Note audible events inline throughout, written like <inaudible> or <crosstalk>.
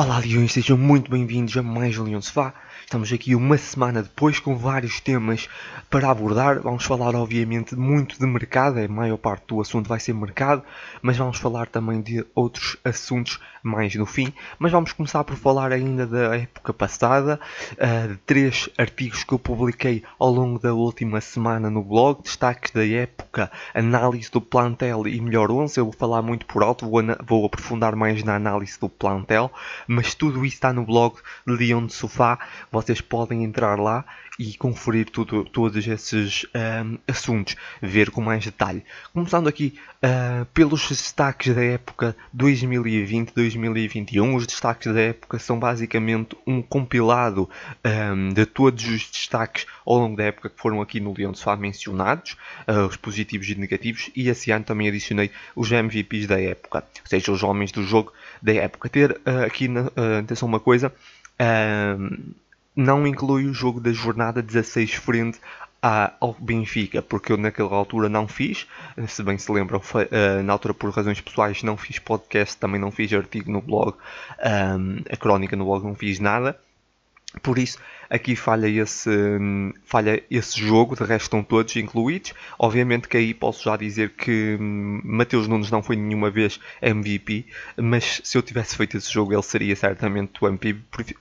Olá Leões, sejam muito bem-vindos a mais um Leão Sofá. Estamos aqui uma semana depois com vários temas para abordar. Vamos falar obviamente muito de mercado, a maior parte do assunto vai ser mercado, mas vamos falar também de outros assuntos mais no fim. Mas vamos começar por falar ainda da época passada, uh, de três artigos que eu publiquei ao longo da última semana no blog, destaques da época, análise do plantel e melhor 11. Eu vou falar muito por alto, vou, vou aprofundar mais na análise do plantel mas tudo isso está no blog de Leão de Sofá. Vocês podem entrar lá e conferir tudo, todos esses um, assuntos, ver com mais detalhe. Começando aqui uh, pelos destaques da época 2020-2021. Os destaques da época são basicamente um compilado um, de todos os destaques ao longo da época que foram aqui no Leão de Sofá mencionados, uh, os positivos e negativos, e esse ano também adicionei os MVPs da época, ou seja, os homens do jogo da época. Ter uh, aqui na atenção uma coisa, uh, não inclui o jogo da jornada 16 frente ao Benfica, porque eu naquela altura não fiz, se bem se lembram, uh, na altura por razões pessoais não fiz podcast, também não fiz artigo no blog, um, a crónica no blog não fiz nada. Por isso, aqui falha esse, falha esse jogo, de resto estão todos incluídos. Obviamente que aí posso já dizer que hum, Mateus Nunes não foi nenhuma vez MVP, mas se eu tivesse feito esse jogo ele seria certamente o MVP.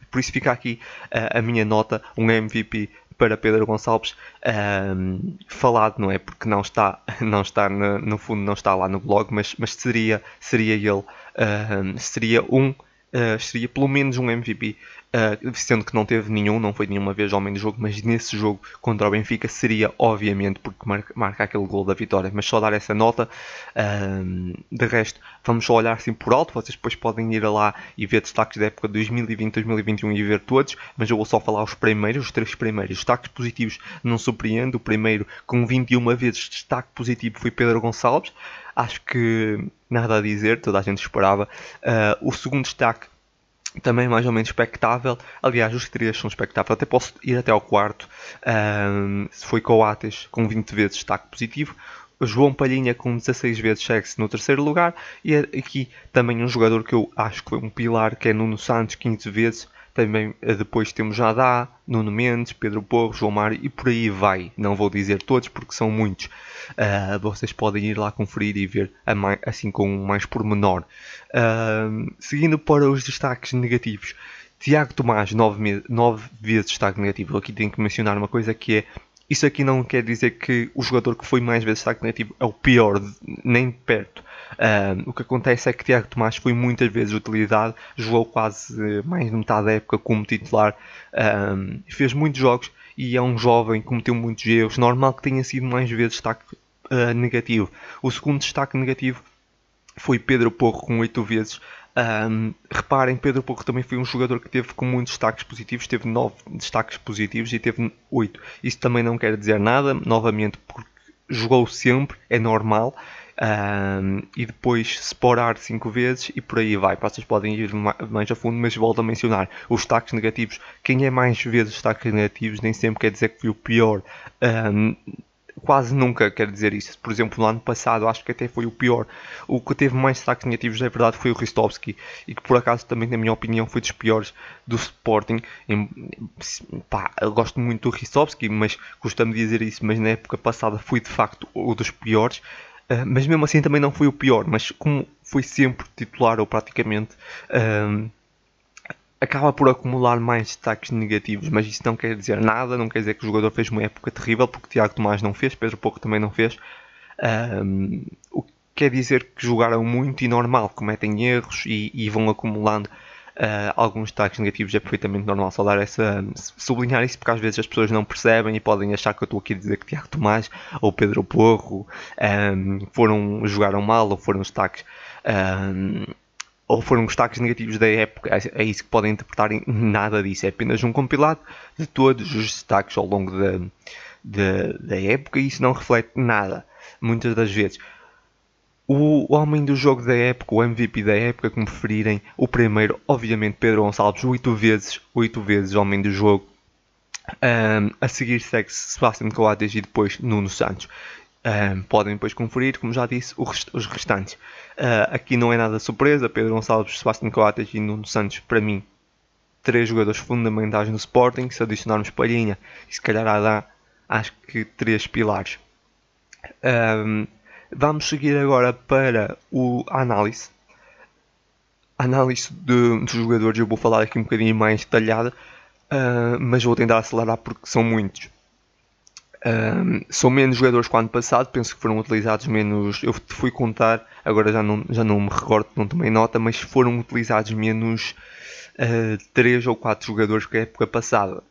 Por isso fica aqui a, a minha nota, um MVP para Pedro Gonçalves um, falado, não é? Porque não está, <laughs> não está no, no, fundo, não está lá no blog, mas, mas seria, seria ele, um, seria um, uh, seria pelo menos um MVP Uh, sendo que não teve nenhum, não foi nenhuma vez homem do jogo, mas nesse jogo contra o Benfica seria obviamente porque marca, marca aquele gol da vitória, mas só dar essa nota. Uh, de resto, vamos só olhar assim por alto. Vocês depois podem ir lá e ver destaques da época 2020-2021 e ver todos, mas eu vou só falar os primeiros, os três primeiros. Destaques positivos não surpreendo. O primeiro, com 21 vezes destaque positivo, foi Pedro Gonçalves. Acho que nada a dizer, toda a gente esperava. Uh, o segundo destaque também mais ou menos expectável. Aliás, os três são expectáveis. Até posso ir até ao quarto. Um, foi Coates com 20 vezes destaque positivo. João Palhinha com 16 vezes segue-se no terceiro lugar. E aqui também um jogador que eu acho que foi um pilar, que é Nuno Santos, 15 vezes. Também eh, depois temos Jadá, Nuno Mendes, Pedro Porro, João Mário e por aí vai. Não vou dizer todos porque são muitos. Uh, vocês podem ir lá conferir e ver mais, assim com mais pormenor. Uh, seguindo para os destaques negativos. Tiago Tomás, 9, 9 vezes destaque negativo. Aqui tenho que mencionar uma coisa que é isso aqui não quer dizer que o jogador que foi mais vezes destaque negativo é o pior, nem perto. Um, o que acontece é que Tiago Tomás foi muitas vezes utilizado, jogou quase mais de metade da época como titular, um, fez muitos jogos e é um jovem, cometeu muitos erros. Normal que tenha sido mais vezes destaque uh, negativo. O segundo destaque negativo foi Pedro Porro com 8 vezes. Um, reparem, Pedro Porro também foi um jogador que teve com muitos destaques positivos, teve 9 destaques positivos e teve 8. Isso também não quer dizer nada, novamente, porque jogou sempre, é normal. Um, e depois separar 5 vezes e por aí vai. Vocês podem ir mais a fundo, mas volto a mencionar os destaques negativos. Quem é mais vezes destaques negativos nem sempre quer dizer que foi o pior. Um, quase nunca quer dizer isso. Por exemplo, no ano passado acho que até foi o pior. O que teve mais destaques negativos, é verdade, foi o Ristovski e que por acaso também, na minha opinião, foi dos piores do Sporting. Pá, eu gosto muito do Ristovski, mas custa-me dizer isso, mas na época passada foi de facto o dos piores. Uh, mas mesmo assim também não foi o pior, mas como foi sempre titular ou praticamente, uh, acaba por acumular mais destaques negativos, mas isso não quer dizer nada, não quer dizer que o jogador fez uma época terrível, porque Tiago Tomás não fez, Pedro Pouco também não fez. Uh, o que quer dizer que jogaram muito e normal, cometem erros e, e vão acumulando Uh, alguns destaques negativos é perfeitamente normal só dar essa, sublinhar isso porque às vezes as pessoas não percebem e podem achar que eu estou aqui a dizer que Tiago Tomás ou Pedro Porro um, foram, jogaram mal ou foram destaques um, ou foram destaques negativos da época, é, é isso que podem interpretar em nada disso, é apenas um compilado de todos os destaques ao longo da, da, da época e isso não reflete nada, muitas das vezes. O homem do jogo da época, o MVP da época, como preferirem, o primeiro, obviamente, Pedro Gonçalves, 8 vezes, 8 vezes homem do jogo. Um, a seguir segue-se Sebastian Coates e depois Nuno Santos. Uh, podem depois conferir, como já disse, os restantes. Uh, aqui não é nada surpresa. Pedro Gonçalves, Sebastião Coates e Nuno Santos, para mim, três jogadores fundamentais no Sporting. Se adicionarmos Palhinha se calhar Adá, acho que três pilares. Um, vamos seguir agora para o, análise. A análise de, dos jogadores, eu vou falar aqui um bocadinho mais detalhada, uh, mas vou tentar acelerar porque são muitos. Um, são menos jogadores que o ano passado, penso que foram utilizados menos. Eu fui contar, agora já não, já não me recordo, não tomei nota, mas foram utilizados menos uh, 3 ou 4 jogadores que a época passada.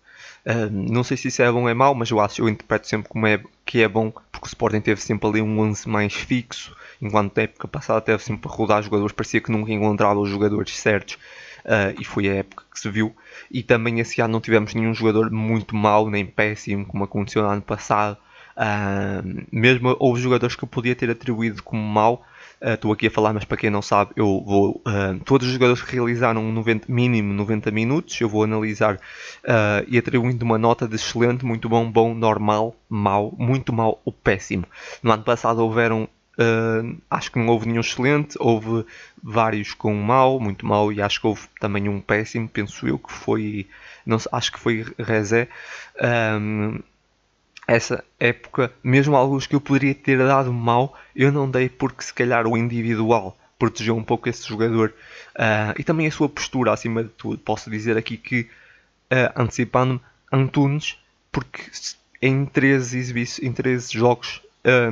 Uh, não sei se isso é bom ou é mau, mas eu acho eu interpreto sempre como é, que é bom, porque o Sporting teve sempre ali um 11 mais fixo, enquanto na época passada teve sempre a rodar jogadores, parecia que nunca encontrava os jogadores certos uh, e foi a época que se viu. E também esse ano não tivemos nenhum jogador muito mau nem péssimo, como aconteceu no ano passado. Uh, mesmo houve jogadores que eu podia ter atribuído como mau. Estou uh, aqui a falar, mas para quem não sabe, eu vou. Uh, todos os jogadores que realizaram 90, mínimo 90 minutos, eu vou analisar e atribuindo uma nota de excelente, muito bom, bom, normal, mau, muito mau ou péssimo. No ano passado houveram Uh, acho que não houve nenhum excelente, houve vários com mau, muito mau, e acho que houve também um péssimo, penso eu, que foi, não acho que foi Rezé. Um, essa época, mesmo alguns que eu poderia ter dado mal, eu não dei porque se calhar o individual protegeu um pouco esse jogador uh, e também a sua postura acima de tudo. Posso dizer aqui que, uh, antecipando-me, Antunes, porque em 13, em 13 jogos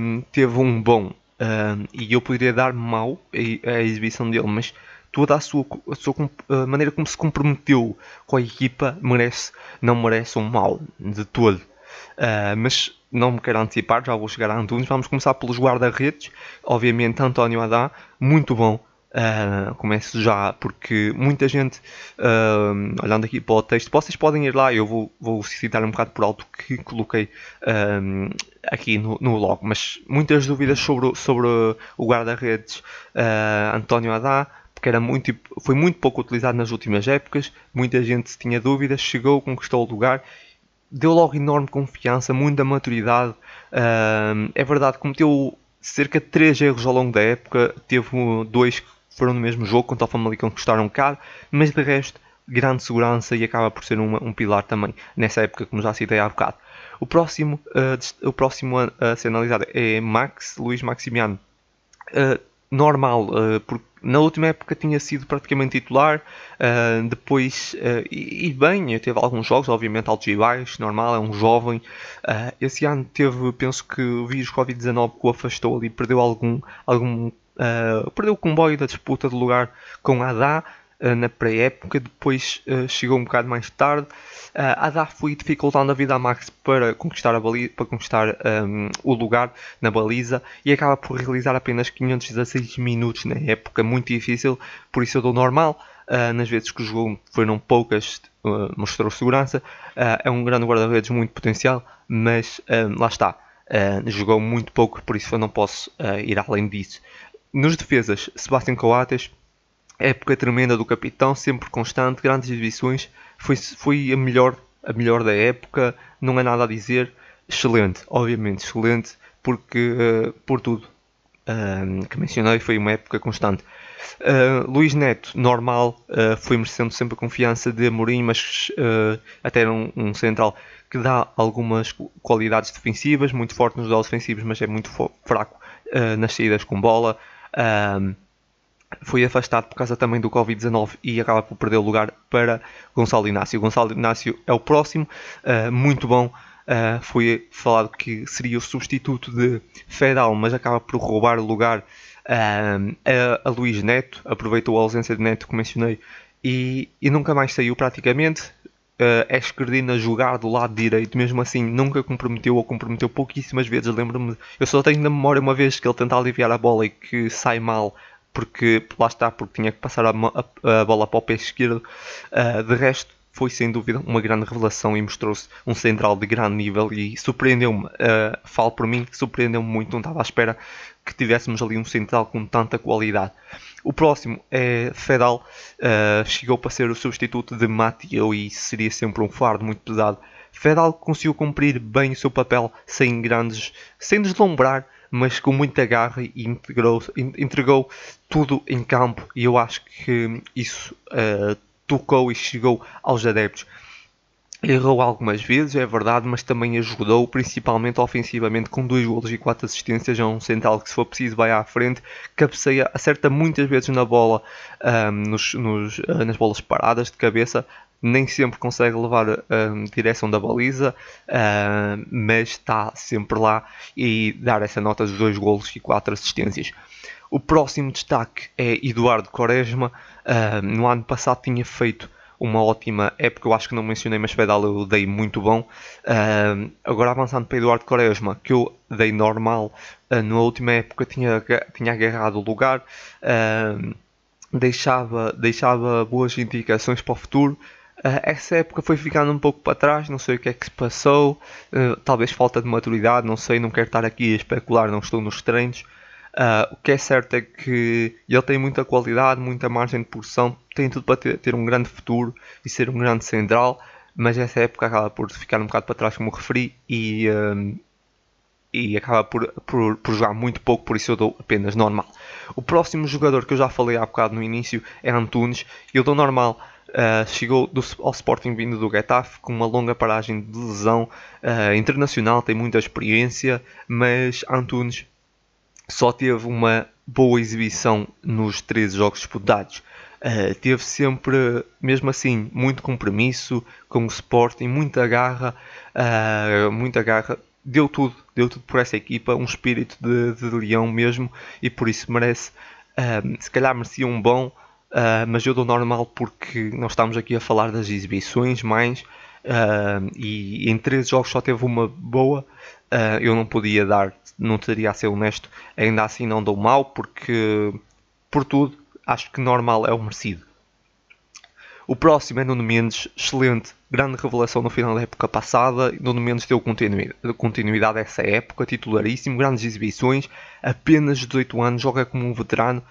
um, teve um bom Uh, e eu poderia dar mal a, a, exibição dele, mas toda a sua, a sua a maneira como se comprometeu com a equipa merece, não merece um mal de todo. Uh, mas não me quero antecipar, já vou chegar a Antunes. Vamos começar pelos guarda-redes. Obviamente, António Adá, muito bom. Uh, começo já, porque muita gente, uh, olhando aqui para o texto, vocês podem ir lá, eu vou, vou citar um bocado por alto que coloquei uh, aqui no, no log, mas muitas dúvidas sobre, sobre o guarda-redes António Adá, porque era muito, foi muito pouco utilizado nas últimas épocas, muita gente tinha dúvidas, chegou, conquistou o lugar, deu logo enorme confiança, muita maturidade, é verdade, cometeu cerca de 3 erros ao longo da época, teve dois foram no mesmo jogo contra o Famalicão que custaram caro, mas de resto, grande segurança e acaba por ser uma, um pilar também nessa época, como já citei há bocado. O próximo, uh, o próximo a ser analisado é Max, Luís Maximiano. Uh, normal, uh, porque na última época tinha sido praticamente titular, uh, depois, uh, e, bem, teve alguns jogos, obviamente altos e baixos, normal, é um jovem. esse ano teve, penso que o vírus Covid-19 que o afastou ali, perdeu algum, algum Uh, perdeu o comboio da disputa de lugar com uh, na pré-época, depois uh, chegou um bocado mais tarde. Uh, Adá foi dificultando a vida a Max para conquistar, a baliza, para conquistar um, o lugar na baliza e acaba por realizar apenas 516 minutos na época, muito difícil, por isso eu dou normal. nas vezes que jogou foram poucas, mostrou segurança. é um grande guarda-redes, muito potencial, mas lá está. jogou muito pouco, por isso eu não posso ir além disso. Nos defesas, Sebastião Coates, época tremenda do capitão, sempre constante, grandes exibições, foi, foi a, melhor, a melhor da época, não há nada a dizer, excelente, obviamente, excelente, porque uh, por tudo uh, que mencionei foi uma época constante. Uh, Luís Neto, normal, foi merecendo sempre a confiança de Amorim, mas até era um, um, central que dá algumas qualidades defensivas, muito forte nos duelos defensivos, mas é muito fraco nas saídas com bola foi afastado por causa também do Covid-19 e acaba por perder o lugar para Gonçalo Inácio. Gonçalo Inácio é o próximo, uh, muito bom. Uh, foi falado que seria o substituto de Fedal, mas acaba por roubar o lugar uh, a, a Luís Neto. Aproveitou a ausência de Neto, que mencionei, e, e nunca mais saiu praticamente uh, é esquerdino a jogar do lado direito, mesmo assim nunca comprometeu ou comprometeu pouquíssimas vezes. Lembro-me, eu só tenho na memória uma vez que ele tenta aliviar a bola e que sai mal porque lá está, porque tinha que passar a, a, a bola para o pé esquerdo. Uh, de resto, foi sem dúvida uma grande revelação e mostrou-se um central de grande nível e surpreendeu-me, uh, falo por mim, surpreendeu-me muito, não estava à espera que tivéssemos ali um central com tanta qualidade. O próximo é Fedal, uh, chegou para ser o substituto de Mateo e seria sempre um fardo muito pesado. Fedal conseguiu cumprir bem o seu papel sem grandes, sem deslumbrar, mas com muita garra e integrou, entregou tudo em campo e eu acho que isso uh, tocou e chegou aos adeptos. Errou algumas vezes, é verdade, mas também ajudou, principalmente ofensivamente, com dois golos e quatro assistências. É um central que, se for preciso, vai à frente, cabeceia, acerta muitas vezes na bola, um, nos, nos, uh, nas bolas paradas de cabeça. Nem sempre consegue levar um, direção da baliza, uh, mas está sempre lá e dar essa nota de dois golos e quatro assistências. O próximo destaque é Eduardo Quaresma. Uh, no ano passado tinha feito uma ótima época, eu acho que não mencionei, mas Pedal eu dei muito bom. Agora avançando para Eduardo Quaresma, que eu dei normal, na última época tinha, tinha agarrado o lugar, deixava, deixava boas indicações para o futuro. Essa época foi ficando um pouco para trás, não sei o que é que se passou, talvez falta de maturidade, não sei, não quero estar aqui a especular, não estou nos treinos. Uh, o que é certo é que ele tem muita qualidade, muita margem de produção, tem tudo para ter, ter, um grande futuro e ser um grande central, mas essa época acaba por ficar um bocado para trás, como referi, e, um, e acaba por, por, por, jogar muito pouco, por isso eu dou apenas normal. O próximo jogador que eu já falei há bocado no início é Antunes, eu dou normal. Uh, chegou do, ao Sporting vindo do Getafe com uma longa paragem de lesão uh, internacional, tem muita experiência, mas Antunes só teve uma boa exibição nos 13 jogos disputados. Uh, teve sempre, mesmo assim, muito compromisso com o Sporting, muita garra, muita garra. Deu tudo, deu tudo por essa equipa, um espírito de, de leão mesmo, e por isso merece, se calhar merecia um bom, mas eu dou normal porque nós estamos aqui a falar das exibições mais, e em 13 jogos só teve uma boa, eu não podia dar não teria a ser honesto, ainda assim não dou mal, porque por tudo acho que normal é o merecido. O próximo é Nuno Mendes, excelente, grande revelação no final da época passada. Nuno Mendes deu continuidade a essa época, titularíssimo, grandes exibições, apenas 18 anos, joga como um veterano.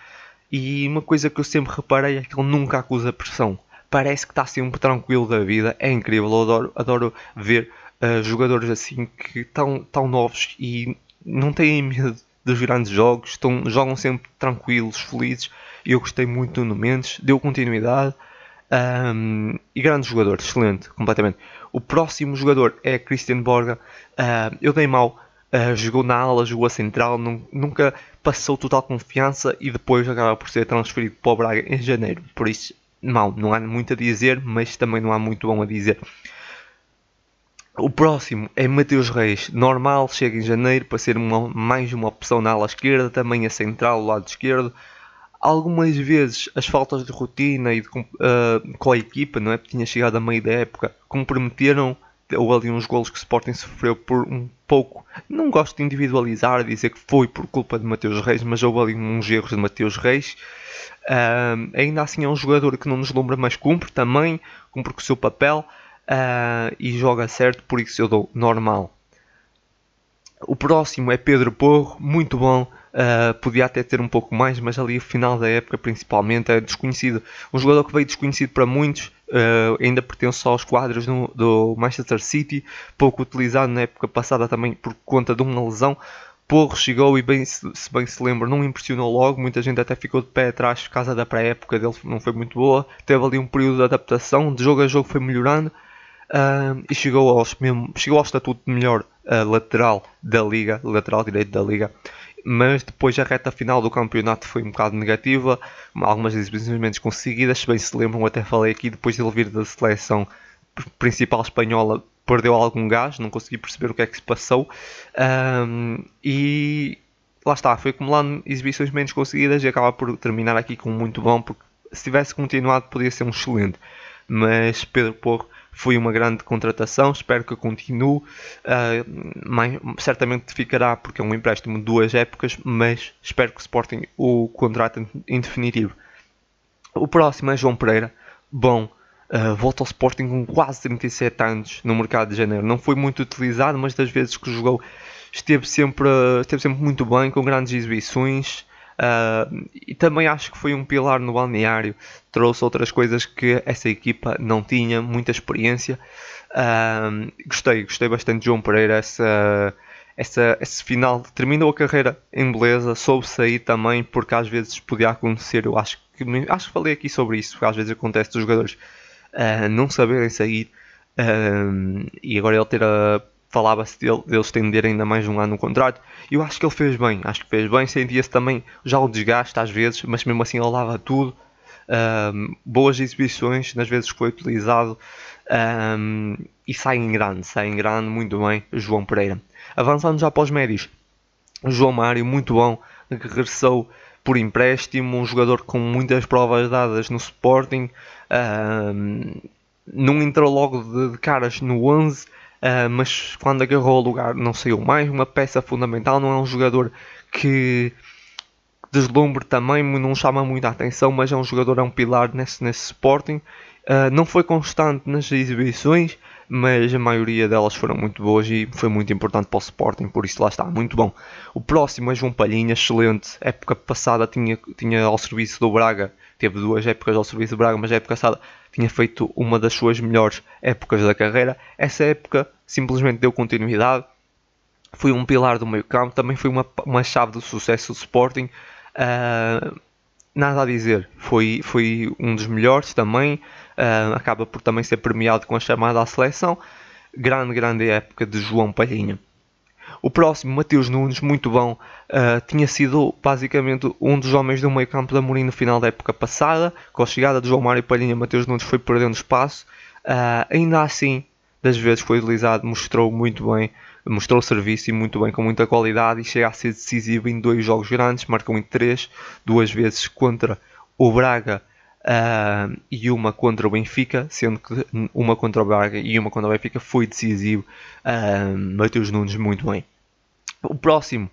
E uma coisa que eu sempre reparei é que ele nunca acusa pressão. Parece que está sempre tranquilo da vida, é incrível, eu adoro, adoro ver uh, jogadores assim que estão tão novos e não têm medo dos grandes jogos, estão, jogam sempre tranquilos, felizes. Eu gostei muito do Mendes, deu continuidade. Um, e grande jogador, excelente, completamente. O próximo jogador é Christian Borga. Uh, eu dei mal, uh, jogou na ala, jogou a central, nunca passou total confiança e depois acaba por ser transferido para o Braga em janeiro. Por isso, mal, não há muito a dizer, mas também não há muito bom a dizer. O próximo é Mateus Reis, normal, chega em janeiro para ser uma, mais uma opção na ala esquerda, também a central, o lado esquerdo. Algumas vezes as faltas de rotina e de, uh, com a equipa, não é? Porque tinha chegado a meio da época, comprometeram ou ali uns golos que o Sporting sofreu por um pouco. Não gosto de individualizar, dizer que foi por culpa de Mateus Reis, mas houve ali uns erros de Mateus Reis. Uh, ainda assim é um jogador que não nos lembra, mas cumpre também, cumpre com o seu papel uh, e joga certo, por isso eu dou normal. O próximo é Pedro Porro, muito bom. Uh, podia até ter um pouco mais, mas ali no final da época, principalmente, é desconhecido. Um jogador que veio desconhecido para muitos, uh, ainda pertence aos quadros no, do Manchester City, pouco utilizado na época passada também por conta de uma lesão. Porro chegou e, bem, se, bem se lembra, não impressionou logo. Muita gente até ficou de pé atrás por causa da pré-época dele, não foi muito boa. Teve ali um período de adaptação, de jogo a jogo foi melhorando uh, e chegou, aos, mesmo, chegou ao estatuto de melhor uh, lateral da liga, lateral direito da liga. Mas depois a reta final do campeonato foi um bocado negativa, algumas exibições menos conseguidas. Se bem se lembram, até falei aqui, depois de ele vir da seleção principal espanhola, perdeu algum gás, não consegui perceber o que é que se passou. Um, e lá está, foi acumulando exibições menos conseguidas e acaba por terminar aqui com muito bom, porque se tivesse continuado podia ser um excelente. Mas Pedro Porro foi uma grande contratação, espero que continue. Uh, mais, certamente ficará porque é um empréstimo de duas épocas, mas espero que o Sporting o contrate em definitivo. O próximo é João Pereira. Bom, uh, volta ao Sporting com quase 37 anos no mercado de janeiro. Não foi muito utilizado, mas das vezes que jogou esteve sempre, esteve sempre muito bem, com grandes exibições. Uh, e também acho que foi um pilar no balneário, trouxe outras coisas que essa equipa não tinha, muita experiência. Uh, gostei, gostei bastante de João Pereira, essa, essa, esse final terminou a carreira em beleza, soube sair também, porque às vezes podia acontecer, eu acho que acho que falei aqui sobre isso, porque às vezes acontece dos jogadores uh, não saberem sair e agora ele ter a falava-se dele, dele estender ainda mais um ano no contrato. Eu acho que ele fez bem, acho que fez bem. Sentia-se também já o desgaste às vezes, mas mesmo assim ele dava tudo. Um, boas exibições nas vezes que foi utilizado um, e sai em grande, sai em grande, muito bem, João Pereira. Avançando já para os médios, João Mário, muito bom, regressou por empréstimo, um jogador com muitas provas dadas no Sporting, um, não entrou logo de, de caras no 11, Uh, mas quando agarrou o lugar não saiu mais. Uma peça fundamental, não é um jogador que deslumbre também, não chama muita atenção, mas é um jogador, é um pilar nesse, nesse Sporting. Uh, não foi constante nas exibições, mas a maioria delas foram muito boas e foi muito importante para o Sporting, por isso lá está, muito bom. O próximo é João Palhinha, excelente. Época passada tinha, tinha ao serviço do Braga, teve duas épocas ao serviço do Braga, mas a época passada tinha feito uma das suas melhores épocas da carreira. Essa época simplesmente deu continuidade, foi um pilar do meio campo, também foi uma, uma chave do sucesso do Sporting. Uh, nada a dizer, foi, foi um dos melhores também, uh, acaba por também ser premiado com a chamada à seleção. Grande, grande época de João Palhinha. O próximo, Mateus Nunes, muito bom, uh, tinha sido basicamente um dos homens do meio campo da Mourinho no final da época passada. Com a chegada de João Mário Palhinha, Mateus Nunes foi perdendo espaço. Uh, ainda assim, das vezes foi utilizado, mostrou muito bem, mostrou serviço e muito bem, com muita qualidade e chega a ser decisivo em dois jogos grandes, marcou em três, duas vezes contra o Braga uh, e uma contra o Benfica, sendo que uma contra o Braga e uma contra o Benfica foi decisivo. Uh, Mateus Nunes muito bem. O próximo,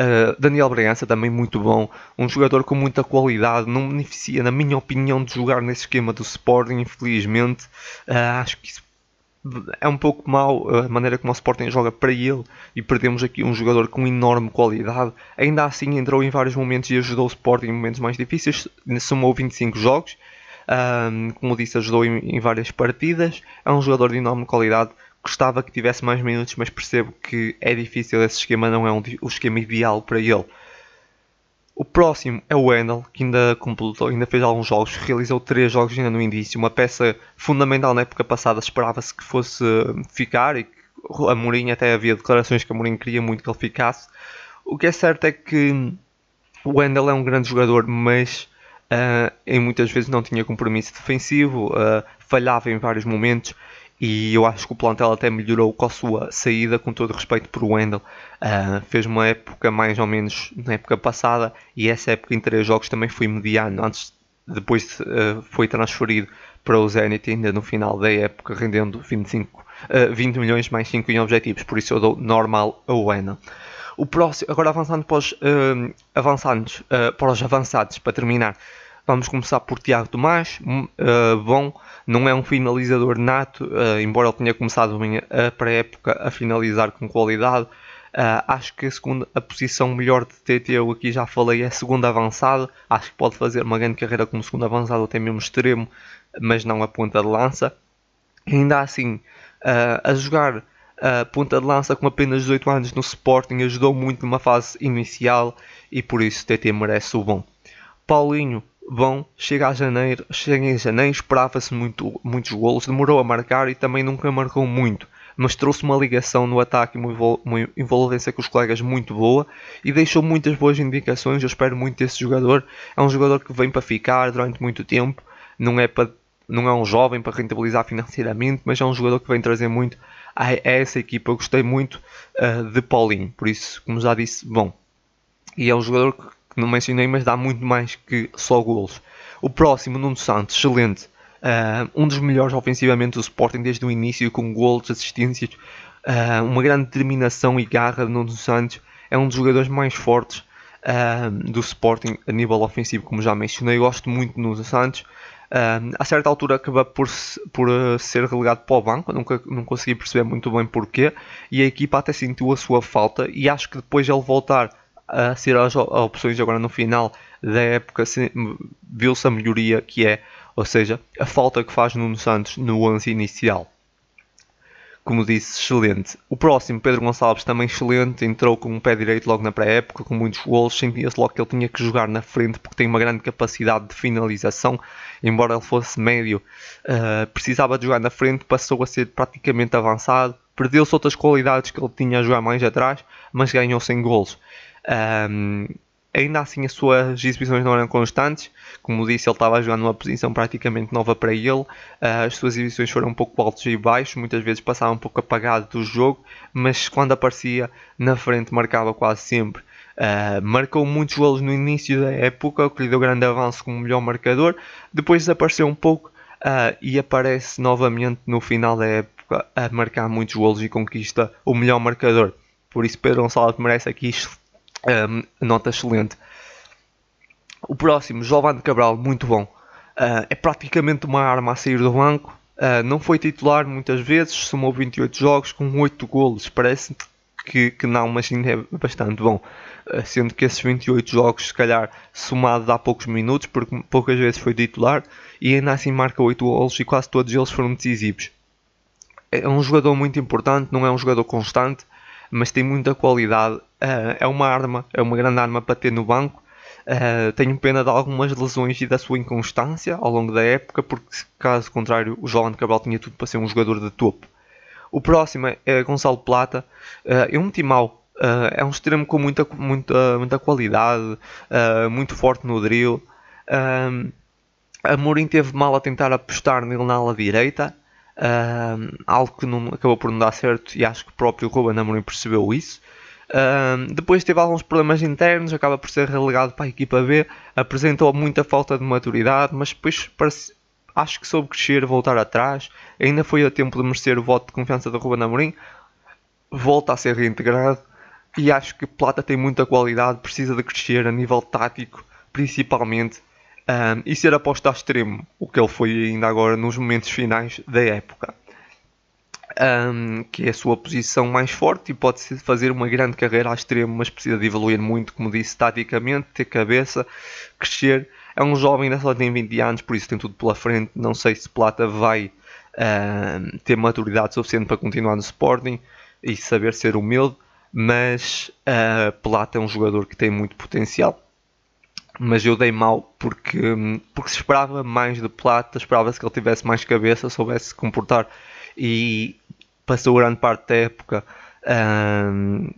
uh, Daniel Bragança, também muito bom. Um jogador com muita qualidade, não beneficia, na minha opinião, de jogar nesse esquema do Sporting, infelizmente. Uh, acho que isso é um pouco mau a maneira como o Sporting joga para ele e perdemos aqui um jogador com enorme qualidade. Ainda assim entrou em vários momentos e ajudou o Sporting em momentos mais difíceis. Somou 25 jogos, um, como disse, ajudou em, em, várias partidas. É um jogador de enorme qualidade. Gostava que tivesse mais minutos, mas percebo que é difícil. Esse esquema não é um, o esquema ideal para ele. O próximo é o Wendel, que ainda completou, ainda fez alguns jogos, realizou três jogos ainda no início, uma peça fundamental na época passada, esperava-se que fosse ficar e a Mourinho até havia declarações que a Mourinho queria muito que ele ficasse. O que é certo é que o Wendel é um grande jogador, mas uh, em muitas vezes não tinha compromisso defensivo, uh, falhava em vários momentos e eu acho que o plantel até melhorou com a sua saída, com todo respeito por Wendel. Uh, fez uma época mais ou menos na época passada e essa época em três jogos também foi mediano. Antes, depois uh, foi transferido para o Zenit ainda no final da época, rendendo 25, uh, 20 milhões mais 5 em objetivos. Por isso eu dou normal a Wendel. O próximo, agora avançando para os, uh, avançando, para os avançados, para terminar. Vamos começar por Tiago Tomás, uh, bom, não é um finalizador nato, uh, embora ele tenha começado bem a pré-época a finalizar com qualidade. Uh, acho que a, segunda, a posição melhor de TT, eu aqui já falei, é segundo avançado. Acho que pode fazer uma grande carreira como segundo avançado, até mesmo extremo, mas não a ponta de lança. Ainda assim, a jogar a ponta de lança com apenas 18 anos no Sporting ajudou muito numa fase inicial e por isso TT merece o bom. Paulinho Bom, chega a janeiro, chega em janeiro, esperava-se muito, muitos golos, demorou a marcar e também nunca marcou muito, mas trouxe uma ligação no ataque uma envolvência com os colegas muito boa e deixou muitas boas indicações. Eu espero muito desse jogador. É um jogador que vem para ficar durante muito tempo, não é, para, não é um jovem para rentabilizar financeiramente, mas é um jogador que vem trazer muito a, essa equipa. Eu gostei muito uh, de Paulinho, por isso, como já disse, bom. E é um jogador que que não mencionei, mas dá muito mais que só golos. O próximo, Nuno Santos, excelente. Uh, um dos melhores ofensivamente do Sporting desde o início, com golos, assistências, uh, uma grande determinação e garra de Nuno Santos. É um dos jogadores mais fortes uh, do Sporting a nível ofensivo, como já mencionei. Gosto muito de Nuno Santos. a certa altura acaba por, por ser relegado para o banco, nunca não consegui perceber muito bem porquê, e a equipa até sentiu a sua falta. E acho que depois ele voltar a ser as opções agora no final da época viu-se a melhoria que é, ou seja, a falta que faz Nuno Santos no 11 inicial. como disse, excelente. O próximo, Pedro Gonçalves, também excelente, entrou com um pé direito logo na pré-época, com muitos gols, sentia-se logo que ele tinha que jogar na frente porque tem uma grande capacidade de finalização, embora ele fosse médio, uh, precisava de jogar na frente, passou a ser praticamente avançado, perdeu-se outras qualidades que ele tinha a jogar mais atrás, mas ganhou sem gols. Um, ainda assim as suas exibições não eram constantes. Como disse, ele estava a jogar numa posição praticamente nova para ele. Ah, as suas exibições foram um pouco altos e baixos, muitas vezes passava um pouco apagado do jogo, mas quando aparecia na frente marcava quase sempre. Uh, marcou muitos golos no início da época, o que lhe deu grande avanço como melhor marcador. Depois desapareceu um pouco uh, e aparece novamente no final da época a marcar muitos golos e conquista o melhor marcador. Por isso, Pedro Gonçalves merece aqui um, nota excelente. O próximo, Giovanni Cabral, muito bom. Uh, é praticamente uma arma a sair do banco. Uh, não foi titular muitas vezes, somou 28 jogos com 8 golos. Parece que, que não, mas ainda é bastante bom. Uh, sendo que esses 28 jogos, se calhar, somados há poucos minutos, porque poucas vezes foi titular, e ainda assim marca 8 golos e quase todos eles foram decisivos. É um jogador muito importante, não é um jogador constante, mas tem muita qualidade. Uh, é uma arma, é uma grande arma para ter no banco. Uh, tenho pena de algumas lesões e da sua inconstância ao longo da época, porque caso contrário, o João Cabral tinha tudo para ser um jogador de topo. O próximo é Gonçalo Plata. Uh, é um timão. Uh, é um extremo com muita, muita, muita qualidade, muito forte no drill. Uh, Amorim teve mal a tentar apostar nele na ala direita, Uh, algo que não, acabou por não dar certo e acho que o próprio Ruben Amorim percebeu isso. Depois teve alguns problemas internos, acaba por ser relegado para a equipa B, apresentou muita falta de maturidade, mas depois parece, acho que soube crescer, voltar atrás, ainda foi a tempo de merecer o voto de confiança do Ruben Amorim, volta a ser reintegrado. E acho que Plata tem muita qualidade, precisa de crescer a nível tático, principalmente um, e ser aposto a extremo, o que ele foi ainda agora nos momentos finais da época. Um, que é a sua posição mais forte e pode fazer uma grande carreira a extremo, mas precisa de evoluir muito, como disse, taticamente, ter cabeça, crescer. É um jovem, ainda só tem 20 anos, por isso tem tudo pela frente. Não sei se Plata vai um, ter maturidade suficiente para continuar no Sporting e saber ser humilde, mas uh, Plata é um jogador que tem muito potencial mas eu dei mal porque, porque se esperava mais de Plata, esperava-se que ele tivesse mais cabeça, soubesse se comportar e passou grande parte da época um,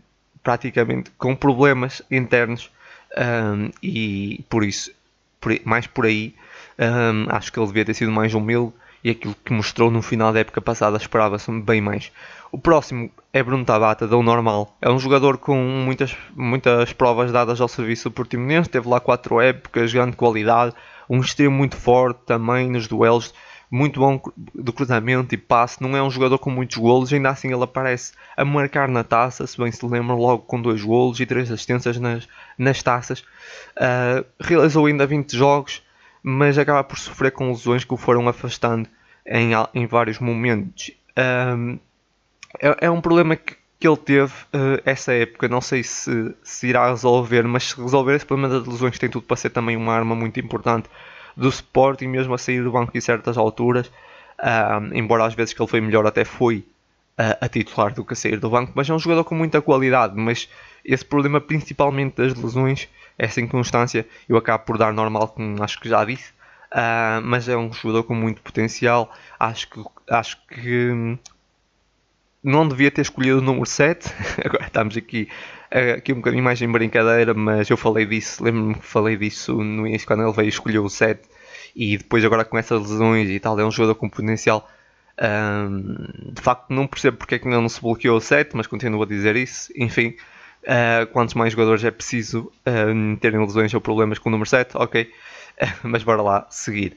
praticamente com problemas internos um, e por isso, por, mais por aí, um, acho que ele devia ter sido mais humilde e aquilo que mostrou no final da época passada esperava-se bem mais. O próximo é Bruno Tabata, do normal. É um jogador com muitas, muitas provas dadas ao serviço do Portimonense, teve lá quatro épocas, grande qualidade, um extremo muito forte também nos duelos, muito bom do cruzamento e passe, não é um jogador com muitos golos, ainda assim ele aparece a marcar na taça, se bem se lembram, logo com dois golos e três assistências nas, nas taças. Uh, realizou ainda 20 jogos, mas acaba por sofrer com lesões que o foram afastando em, em vários momentos. É, é, um problema que, que ele teve uh, essa época. Não sei se, se irá resolver, mas se resolver esse problema das lesões, tem tudo para ser também uma arma muito importante do Sporting, mesmo a sair do banco em certas alturas. embora às vezes que ele foi melhor, até foi uh, a titular do que a sair do banco. Mas é um jogador com muita qualidade. Mas esse problema, principalmente das lesões, essa inconstância, eu acabo por dar normal, como acho que já disse. Uh, mas é um jogador com muito potencial. Acho que, acho que hum, não devia ter escolhido o número 7. <laughs> Agora estamos aqui, aqui um bocadinho mais em brincadeira, mas eu falei disso, lembro-me que falei disso no início quando ele veio escolher o 7 e depois agora com essas lesões e tal, é um jogador com potencial. Um, de facto não percebo porque é que não se bloqueou o 7, mas continuo a dizer isso. Enfim, uh, quantos mais jogadores é preciso uh, terem lesões ou problemas com o número 7, ok. <laughs> mas bora lá seguir.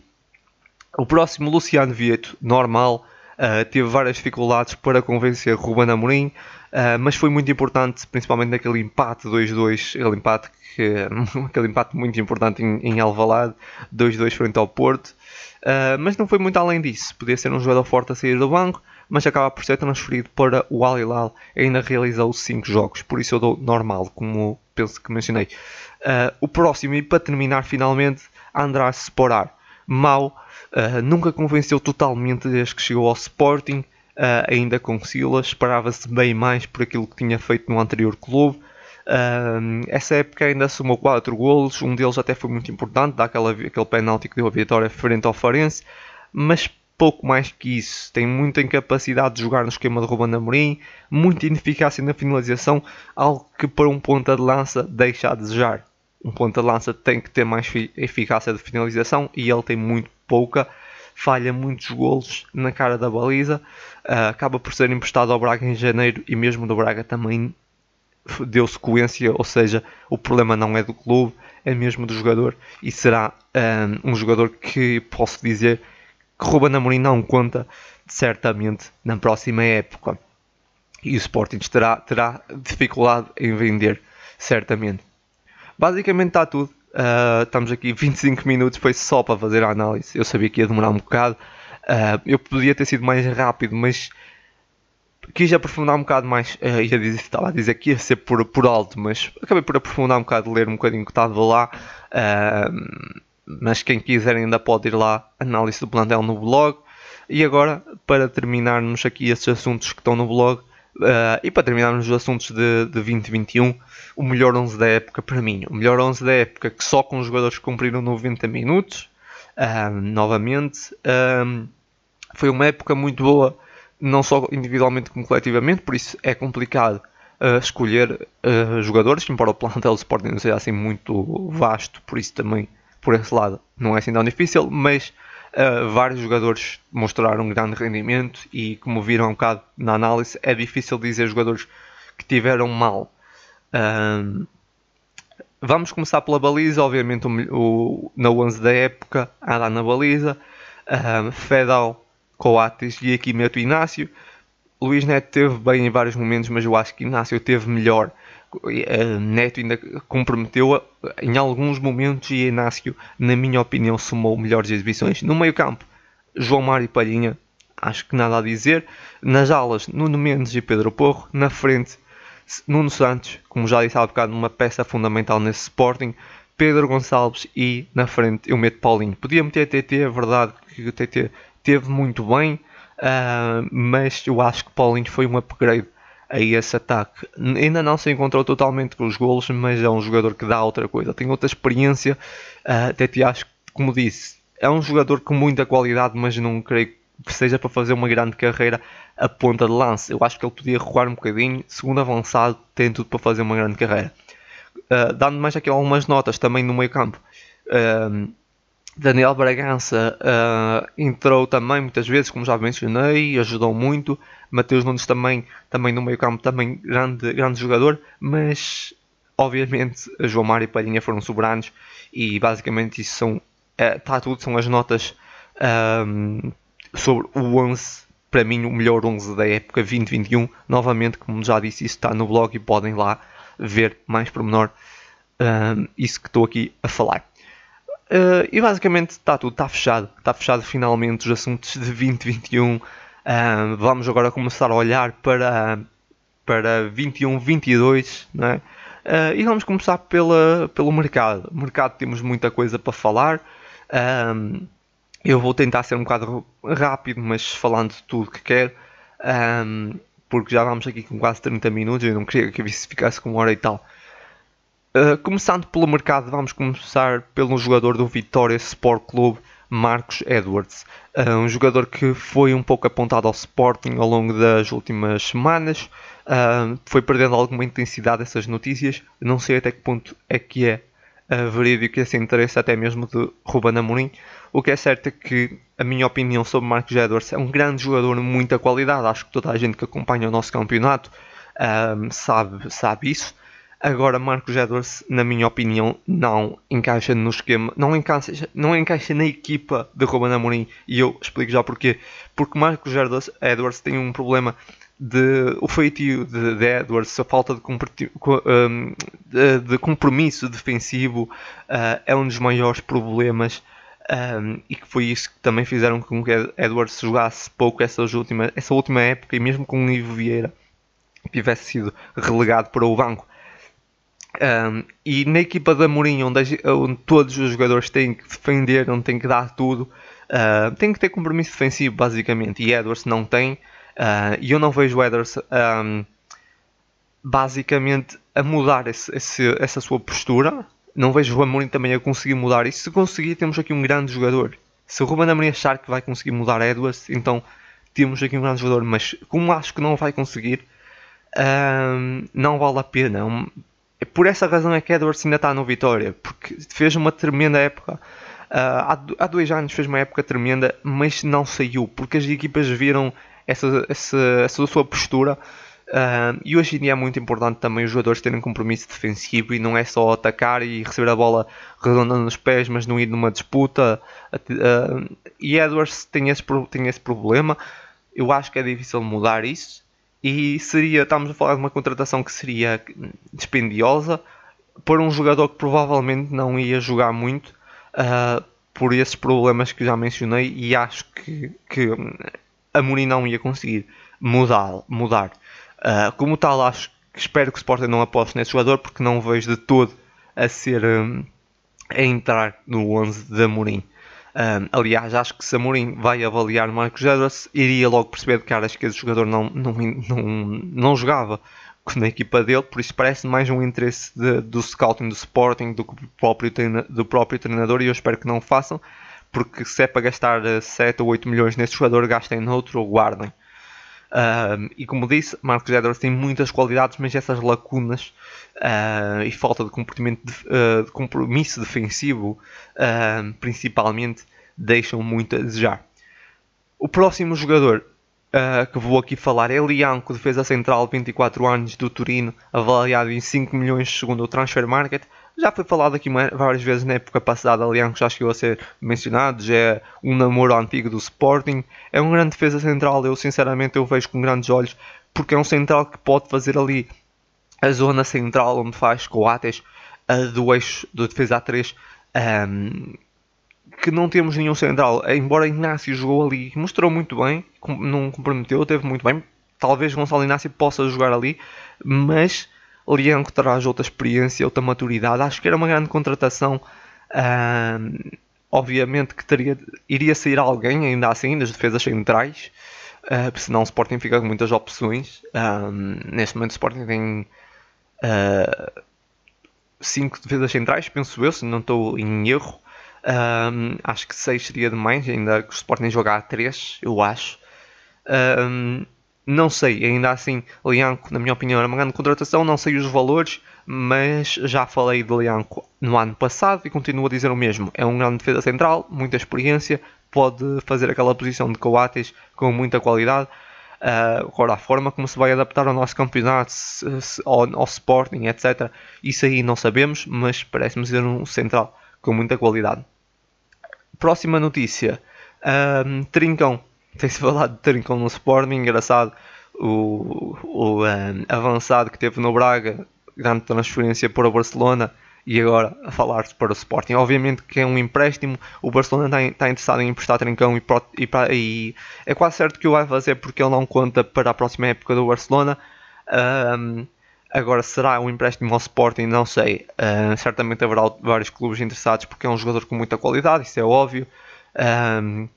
O próximo, Luciano Vieto, normal, uh, teve várias dificuldades para convencer Ruben Amorim, uh, mas foi muito importante, principalmente naquele empate 2-2, aquele empate, que, <laughs> aquele empate muito importante em, em Alvalade, 2-2 frente ao Porto. Uh, mas não foi muito além disso, podia ser um jogador forte a sair do banco, mas acaba por ser transferido para o Al Hilal ainda realizou 5 jogos, por isso eu dou normal, como penso que mencionei. O próximo, e para terminar finalmente, András Sporar. Mau, uh, nunca convenceu totalmente desde que chegou ao Sporting. uh, ainda com Silas. Esperava-se bem mais por aquilo que tinha feito no anterior clube. Uh, essa época ainda somou 4 golos, um deles até foi muito importante, daquela, aquele penalti que deu a vitória frente ao Farense, mas pouco mais que isso. Tem muita incapacidade de jogar no esquema de Ruben Amorim, muita ineficácia na finalização, algo que para um ponta de lança deixa a desejar. Um ponta de lança tem que ter mais eficácia de finalização e ele tem muito pouca falha muitos golos na cara da baliza, uh, acaba por ser emprestado ao Braga em janeiro e mesmo do Braga também deu sequência, ou seja, o problema não é do clube, é mesmo do jogador e será um, um jogador que posso dizer que Ruben Amorim não conta certamente na próxima época e o Sporting terá, terá dificuldade em vender certamente. Basicamente está tudo. Uh, estamos aqui 25 minutos, foi só para fazer a análise. Eu sabia que ia demorar um bocado. Uh, eu podia ter sido mais rápido, mas quis aprofundar um bocado mais. Uh, estava a dizer que ia ser por, por alto, mas acabei por aprofundar um bocado, ler um bocadinho que estava lá. Uh, mas quem quiser ainda pode ir lá, análise do plantel no blog. E agora, para terminarmos aqui esses assuntos que estão no blog, Uh, e para terminarmos os assuntos de, de 2021, o melhor 11 da época para mim. O melhor 11 da época que só com os jogadores que cumpriram 90 minutos, uh, novamente. Um, foi uma época muito boa, não só individualmente como coletivamente, por isso é complicado uh, escolher jogadores, embora o plantel do Sporting não seja assim muito vasto, por isso também, por esse lado, não é assim tão difícil, mas Uh, vários jogadores mostraram um grande rendimento e, como viram um bocado na análise, é difícil dizer jogadores que tiveram mal. Uh, vamos começar pela baliza, obviamente o, o, na 11 da época, Adam na baliza, uh, Fedal, Coates e aqui meto Inácio. Luís Neto teve bem em vários momentos, mas eu acho que Inácio teve melhor. Neto ainda comprometeu em alguns momentos e Inácio, na minha opinião, somou melhores exibições. No meio campo, João Mário e Palhinha, acho que nada a dizer. Nas alas, Nuno Mendes e Pedro Porro. Na frente, Nuno Santos, como já disse há bocado, uma peça fundamental nesse Sporting. Pedro Gonçalves e na frente eu meto Paulinho. Podia meter TT, é verdade que o TT teve muito bem, uh, mas eu acho que Paulinho foi um upgrade a esse ataque. Ainda não se encontrou totalmente com os golos, mas é um jogador que dá outra coisa. Tem outra experiência. Uh, até te acho, como disse, é um jogador com muita qualidade, mas não creio que seja para fazer uma grande carreira a ponta de lance. Eu acho que ele podia recuar um bocadinho. Segundo avançado, tem tudo para fazer uma grande carreira. Uh, dando mais aqui algumas notas também no meio campo. Uh, Daniel Bragança uh, entrou também muitas vezes, como já mencionei, ajudou muito. Mateus Nunes também, também no meio campo, também grande, grande jogador, mas obviamente João Mário e Palhinha foram soberanos e basicamente isso são, está eh, tudo, são as notas um, sobre o 11, para mim o melhor 11 da época 2021. Novamente, como já disse, isso está no blog e podem lá ver mais pormenor um, isso que estou aqui a falar. Uh, e basicamente está tudo, está fechado. Está fechado finalmente os assuntos de 2021. Uh, ah, vamos agora começar a olhar para, para 21, 22, não é? Uh, e vamos começar pela, pelo mercado. mercado temos muita coisa para falar. Um, eu vou tentar ser um bocado rápido, mas falando de tudo que quero. Um, porque já vamos aqui com quase 30 minutos. Eu não queria que isso ficasse com uma hora e tal. Uh, começando pelo mercado, vamos começar pelo jogador do Vitória Sport Clube, Marcos Edwards. Uh, um jogador que foi um pouco apontado ao Sporting ao longo das últimas semanas. Uh, foi perdendo alguma intensidade essas notícias. Não sei até que ponto é que é uh, verídico esse interesse até mesmo de Ruben Amorim. O que é certo é que a minha opinião sobre Marcos Edwards é um grande jogador de muita qualidade. Acho que toda a gente que acompanha o nosso campeonato sabe, sabe isso. Agora, Marcos Edwards, na minha opinião, não encaixa no esquema, não encaixa, não encaixa na equipa de Ruben Amorim. E eu explico já porquê. Porque Marcos Edwards, tem um problema de o feitio de, de Edwards, a falta de, hum, de, de compromisso defensivo uh, é um dos maiores problemas. Um, e que foi isso que também fizeram com que Edwards jogasse pouco essas últimas, essa última época e mesmo com o Ivo Vieira tivesse sido relegado para o banco. Um, e na equipa da Mourinho, onde, onde, todos os jogadores têm que defender, onde têm que dar tudo, uh, tem que ter compromisso defensivo, basicamente. E Edwards não tem. E eu não vejo Ederson um, basicamente a mudar esse, esse, essa sua postura. Não vejo o Amorim também a conseguir mudar isso. Se conseguir, temos aqui um grande jogador. Se o Ruben Amorim achar que vai conseguir mudar Edwards, então temos aqui um grande jogador. Mas como acho que não vai conseguir, um, não vale a pena. Um, por essa razão é que Edwards ainda está no Vitória, porque fez uma tremenda época. Uh, há, há, dois anos fez uma época tremenda, mas não saiu, porque as equipas viram essa, essa, essa sua postura. Uh, e hoje em dia é muito importante também os jogadores terem compromisso defensivo e não é só atacar e receber a bola redonda nos pés, mas não ir numa disputa. Uh, e Edwards tem esse, tem esse problema. Eu acho que é difícil mudar isso. E seria, estamos a falar de uma contratação que seria dispendiosa por um jogador que provavelmente não ia jogar muito uh, por esses problemas que já mencionei e acho que, que a Mourinho não ia conseguir mudar. mudar. Uh, como tal, acho que espero que o Sporting não aposte nesse jogador porque não vejo de todo a ser um, a entrar no 11 da Mourinho. Um, aliás, acho que se a Mourinho vai avaliar Marcos Edwards, iria logo perceber de caras que esse jogador não, não, não, não jogava na equipa dele, por isso parece mais um interesse de, do scouting do Sporting do, próprio, do próprio treinador e eu espero que não façam, porque se é para gastar 7 ou 8 milhões nesse jogador, gastem noutro ou guardem. E como disse, Marcos Edwards tem muitas qualidades, mas essas lacunas uh, e falta de, de, uh, de compromisso defensivo, uh, principalmente, deixam muito a desejar. O próximo jogador que vou aqui falar é Lianco, defesa central, 24 anos, do Turino, avaliado em 5 milhões segundo o Transfer Market. Já foi falado aqui várias vezes na época passada, Alianco já chegou a ser mencionado, já é um namoro antigo do Sporting. É um grande defesa central, eu sinceramente eu vejo com grandes olhos, porque é um central que pode fazer ali a zona central onde faz coates uh, do eixo do defesa A3. Um, que não temos nenhum central, embora Inácio jogou ali, mostrou muito bem, não comprometeu, teve muito bem. Talvez Gonçalo Inácio possa jogar ali, mas Lianco traz outra experiência, outra maturidade. Acho que era uma grande contratação. Obviamente que teria, iria sair alguém, ainda assim, das defesas centrais. Uh, senão o Sporting fica com muitas opções. Neste momento o Sporting tem 5 uh, defesas centrais, penso eu, se não estou em erro. acho que 6 seria demais, ainda que o Sporting jogar a 3, eu acho. Não sei, ainda assim, Lianco, na minha opinião, era uma grande contratação, não sei os valores, mas já falei de Lianco no ano passado e continuo a dizer o mesmo. É um grande defesa central, muita experiência, pode fazer aquela posição de Coates com muita qualidade. Uh, agora, a forma como se vai adaptar ao nosso campeonato, se, se, ao, ao, Sporting, etc., isso aí não sabemos, mas parece-me ser um central com muita qualidade. Próxima notícia: um, Trincão tem-se falado de Trincão no Sporting, engraçado. O, o um, avançado que teve no Braga, grande transferência para o Barcelona e agora a falar-se para o Sporting. Obviamente que é um empréstimo, o Barcelona está, está interessado em emprestar Trincão e, e, e, é quase certo que o vai fazer porque ele não conta para a próxima época do Barcelona. Um, agora será um empréstimo ao Sporting, não sei. Certamente haverá vários clubes interessados porque é um jogador com muita qualidade, isso é óbvio. Um,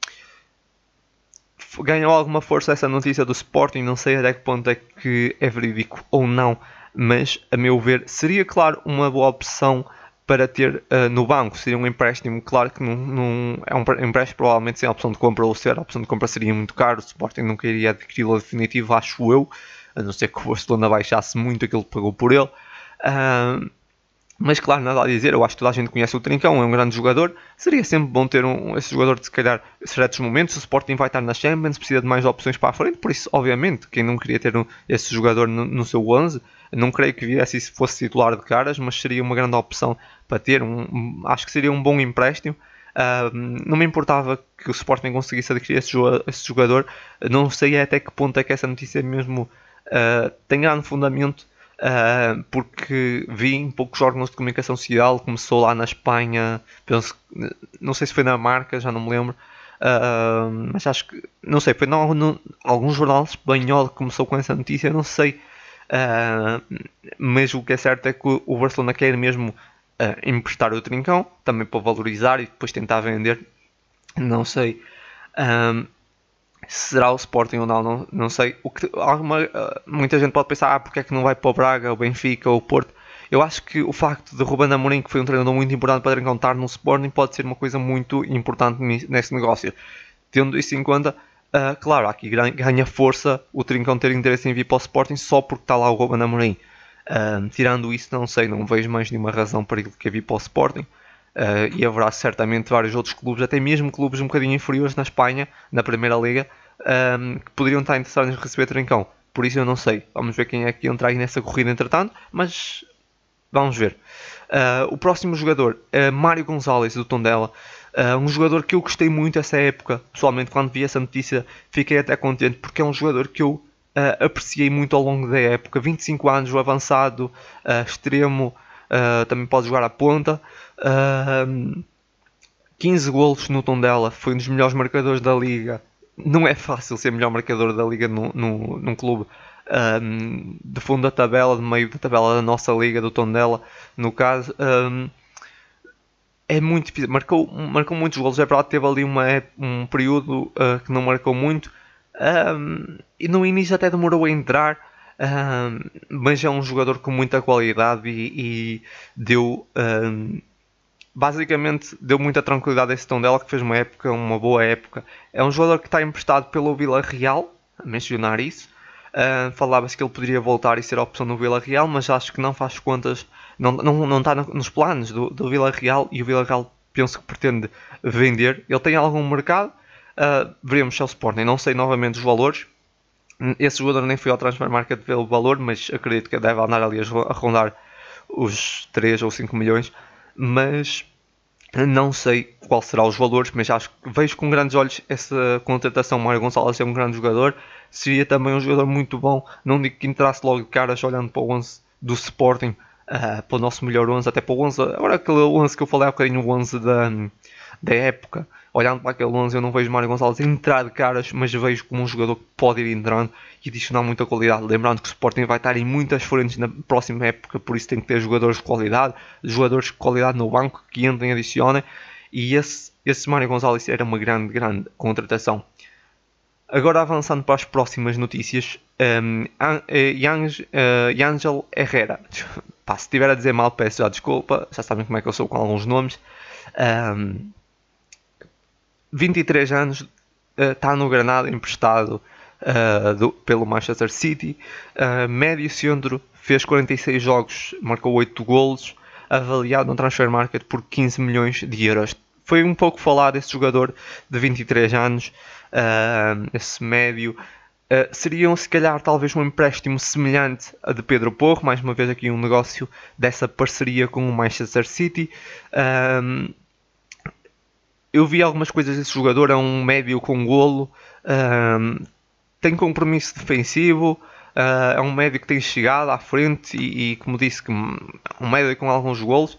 ganhou alguma força essa notícia do Sporting, não sei até que ponto é que é verídico ou não, mas a meu ver seria claro uma boa opção para ter uh, no banco, seria um empréstimo, claro que não, não, é um empréstimo provavelmente sem a opção de compra ou ser a opção de compra seria muito caro, o Sporting não queria adquiri-lo definitivo, acho eu, a não ser que o Barcelona baixasse muito aquilo que pagou por ele. Uh, mas claro, nada a dizer, eu acho que toda a gente conhece o Trincão, é um grande jogador. Seria sempre bom ter um, esse jogador de se calhar certos momentos. O Sporting vai estar na Champions, precisa de mais opções para a frente, por isso, obviamente, quem não queria ter um, esse jogador no, no, seu 11, não creio que viesse se fosse titular de caras, mas seria uma grande opção para ter. Um, um acho que seria um bom empréstimo. Uh, não me importava que o Sporting conseguisse adquirir esse, esse, jogador, não sei até que ponto é que essa notícia mesmo uh, tem grande fundamento Uh, porque vi em poucos órgãos de comunicação social, começou lá na Espanha, penso, não sei se foi na marca, já não me lembro, uh, mas acho que, não sei, foi no, no, algum jornal espanhol que começou com essa notícia, não sei, uh, mas o que é certo é que o Barcelona quer mesmo emprestar o Trincão, também para valorizar e depois tentar vender, não sei. Será o Sporting ou não, não, não sei. O que, alguma, muita gente pode pensar, ah, porque é que não vai para o Braga, o Benfica ou o Porto? Eu acho que o facto de Ruben Amorim, que foi um treinador muito importante para encontrar no Sporting, pode ser uma coisa muito importante nesse negócio. Tendo isso em conta, uh, claro, aqui ganha força o Trincão ter interesse em vir para o Sporting só porque está lá o Ruben Amorim. Uh, tirando isso, não sei, não vejo mais nenhuma razão para ele que vir para o Sporting. Uh, e haverá certamente vários outros clubes, até mesmo clubes um bocadinho inferiores na Espanha, na Primeira Liga, que poderiam estar interessados em receber Trincão. Por isso eu não sei. Vamos ver quem é que entra aí nessa corrida entretanto. Mas Vamos ver. Uh, o próximo jogador é Mário Gonzalez do Tondela. Uh, um jogador que eu gostei muito essa época. Pessoalmente, quando vi essa notícia, fiquei até contente porque é um jogador que eu uh, apreciei muito ao longo da época. 25 anos, avançado, extremo, também pode jogar à ponta. 15 golos no Tondela, foi um dos melhores marcadores da liga. Não é fácil ser melhor marcador da liga no, no, num clube um, de fundo da tabela, de meio da tabela da nossa liga, do Tondela, no caso. Um, é muito difícil. Marcou, marcou muitos golos. É verdade, teve ali uma, um período uh, que não marcou muito. Um, e no início até demorou a entrar. Mas é um jogador com muita qualidade e, e deu. Um, basicamente deu muita tranquilidade a esse Tondela que fez uma época, uma boa época. É um jogador que está emprestado pelo Vila Real, a mencionar isso. Uh, Falava-se que ele poderia voltar e ser a opção no Vila Real, mas acho que não faz contas, não, não, não está nos planos do, do Vila Real e o Vila Real penso que pretende vender. Ele tem algum mercado, uh, veremos se é o Sporting. Não sei novamente os valores. Esse jogador nem foi ao transfer market ver o valor, mas acredito que deve andar ali a rondar os 3 ou 5 milhões. Mas não sei qual será os valores, mas acho que vejo com grandes olhos essa contratação. Mário Gonçalves é um grande jogador seria também um jogador muito bom. Não digo que entrasse logo de caras olhando para o 11 do Sporting, uh, para o nosso melhor 11, até para o 11, agora aquele 11 que eu falei há bocadinho, o 11 da, da época. Olhando para aquele 11, eu não vejo Mário Gonçalves entrar de caras, mas vejo como um jogador que pode ir entrando e adicionar muita qualidade. Lembrando que o Sporting vai estar em muitas frentes na próxima época, por isso tem que ter jogadores de qualidade, jogadores de qualidade no banco que entrem e adicionem. E esse, esse Mário Gonçalves era uma grande, grande contratação. Agora avançando para as próximas notícias, um, uh, Herrera. <laughs> Pá, se estiver a dizer mal, peço já desculpa, já sabem como é que eu sou com alguns nomes. Um, 23 anos, está uh, no Granada emprestado uh, do, pelo Manchester City. Uh, médio centro, fez 46 jogos, marcou 8 golos, avaliado no transfer market por 15 milhões de euros. Foi um pouco falado esse jogador de 23 anos uh, esse médio. Uh, seriam se calhar talvez um empréstimo semelhante a de Pedro Porro, mais uma vez aqui um negócio dessa parceria com o Manchester City. Eu vi algumas coisas desse jogador, é um médio com golo, uh, tem compromisso defensivo, é um médio que tem chegado à frente e, e como disse, que um médio com alguns golos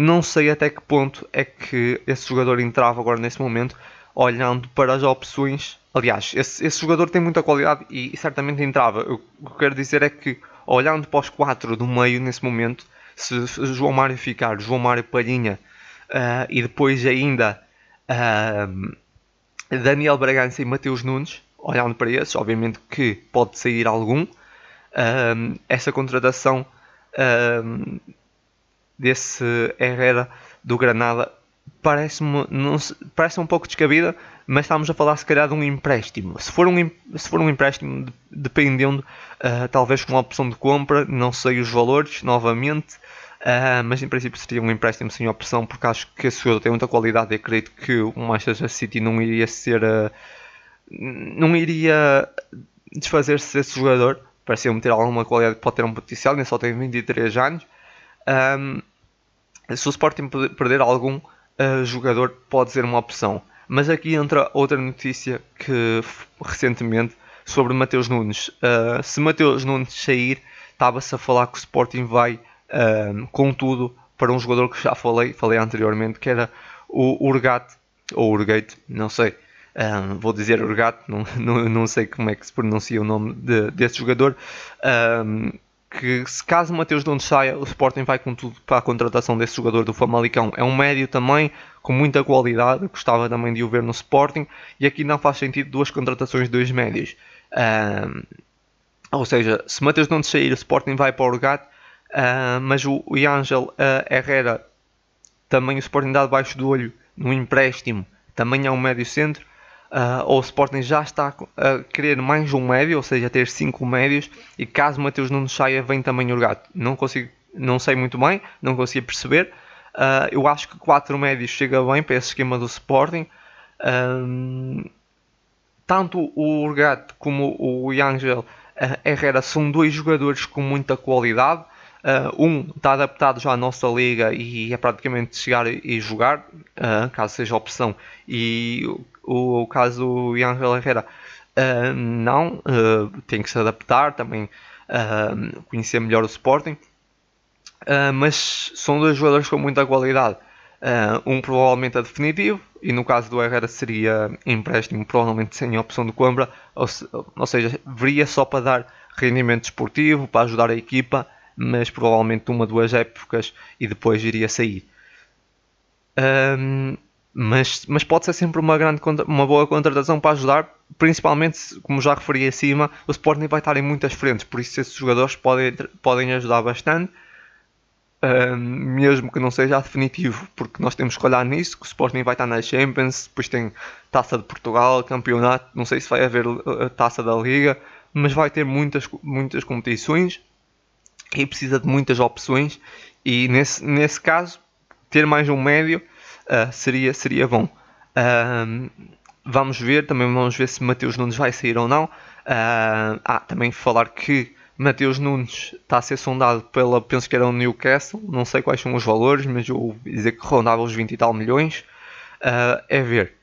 não sei até que ponto é que esse jogador entrava agora nesse momento, olhando para as opções. Aliás, esse, esse jogador tem muita qualidade e, e certamente entrava. O, que quero dizer é que, olhando para os quatro do meio nesse momento, se, João Mário ficar, João Mário Palhinha uh, e depois ainda uh, Daniel Bragança e Mateus Nunes, olhando para esses, obviamente que pode sair algum. Uh, essa contratação desse Herrera do Granada parece-me parece um pouco descabida, mas estamos a falar se calhar de um empréstimo. Se for um, se for um empréstimo, dependendo, uh, talvez com uma opção de compra, não sei os valores novamente, uh, mas em princípio seria um empréstimo sem opção, porque acho que esse jogador tem muita qualidade e acredito que o Manchester City não iria ser. Uh, não iria desfazer-se desse jogador. Pareceu-me ter alguma qualidade que pode ter um potencial, nem só tem 23 anos. Um, se o Sporting perder algum uh, jogador, pode ser uma opção. Mas aqui entra outra notícia que recentemente sobre Mateus Nunes. Uh, se Mateus Nunes sair, estava-se a falar que o Sporting vai uh, com tudo para um jogador que já falei, falei anteriormente, que era o Urgat, ou Urgate, não sei. Um, vou dizer Urgat, <laughs> não, não, não, sei como é que se pronuncia o nome de, desse jogador. Um, que se caso Mateus Nunes saia, o Sporting vai com tudo para a contratação desse jogador do Famalicão. É um médio também com muita qualidade, gostava também de o ver no Sporting, e aqui não faz sentido duas contratações de dois médios. Um, ou seja, se Matheus não sair, o Sporting vai para o Orgat, uh, mas o, o Angel uh, Herrera também o Sporting dá debaixo do olho no empréstimo, também é um médio centro. Uh, ou o Sporting já está a querer mais um médio, ou seja, ter cinco médios, e caso Mateus Nunes saia, vem também o Gato. Não consigo, não sei muito bem, não consigo perceber. Uh, eu acho que quatro médios chega bem para esse esquema do Sporting. Uh, tanto o Urgat como o Angel Herrera são dois jogadores com muita qualidade. Uh, um está adaptado já à nossa liga e é praticamente chegar e jogar, uh, caso seja opção. E o, o caso do Angel Herrera uh, não, tem que se adaptar também, conhecer melhor o Sporting. Mas são dois jogadores com muita qualidade. um provavelmente é definitivo, e no caso do Herrera seria empréstimo, provavelmente sem opção de compra, ou, se, ou seja, viria só para dar rendimento esportivo, para ajudar a equipa mas provavelmente uma, duas épocas e depois iria sair. Um, mas, mas pode ser sempre uma, grande, uma boa contratação para ajudar, principalmente, como já referi acima, o Sporting vai estar em muitas frentes, por isso esses jogadores podem, podem ajudar bastante, mesmo que não seja definitivo, porque nós temos que olhar nisso, que o Sporting vai estar na Champions, depois tem Taça de Portugal, Campeonato, não sei se vai haver a Taça da Liga, mas vai ter muitas, muitas competições, e precisa de muitas opções e nesse, nesse caso ter mais um médio uh, seria, seria bom. Uh, vamos ver, também vamos ver se Mateus Nunes vai sair ou não. Uh, ah, também falar que Mateus Nunes está a ser sondado pela, penso que era o Newcastle, não sei quais são os valores, mas eu ouvi dizer que rondava os 20 e tal milhões. Uh, é ver.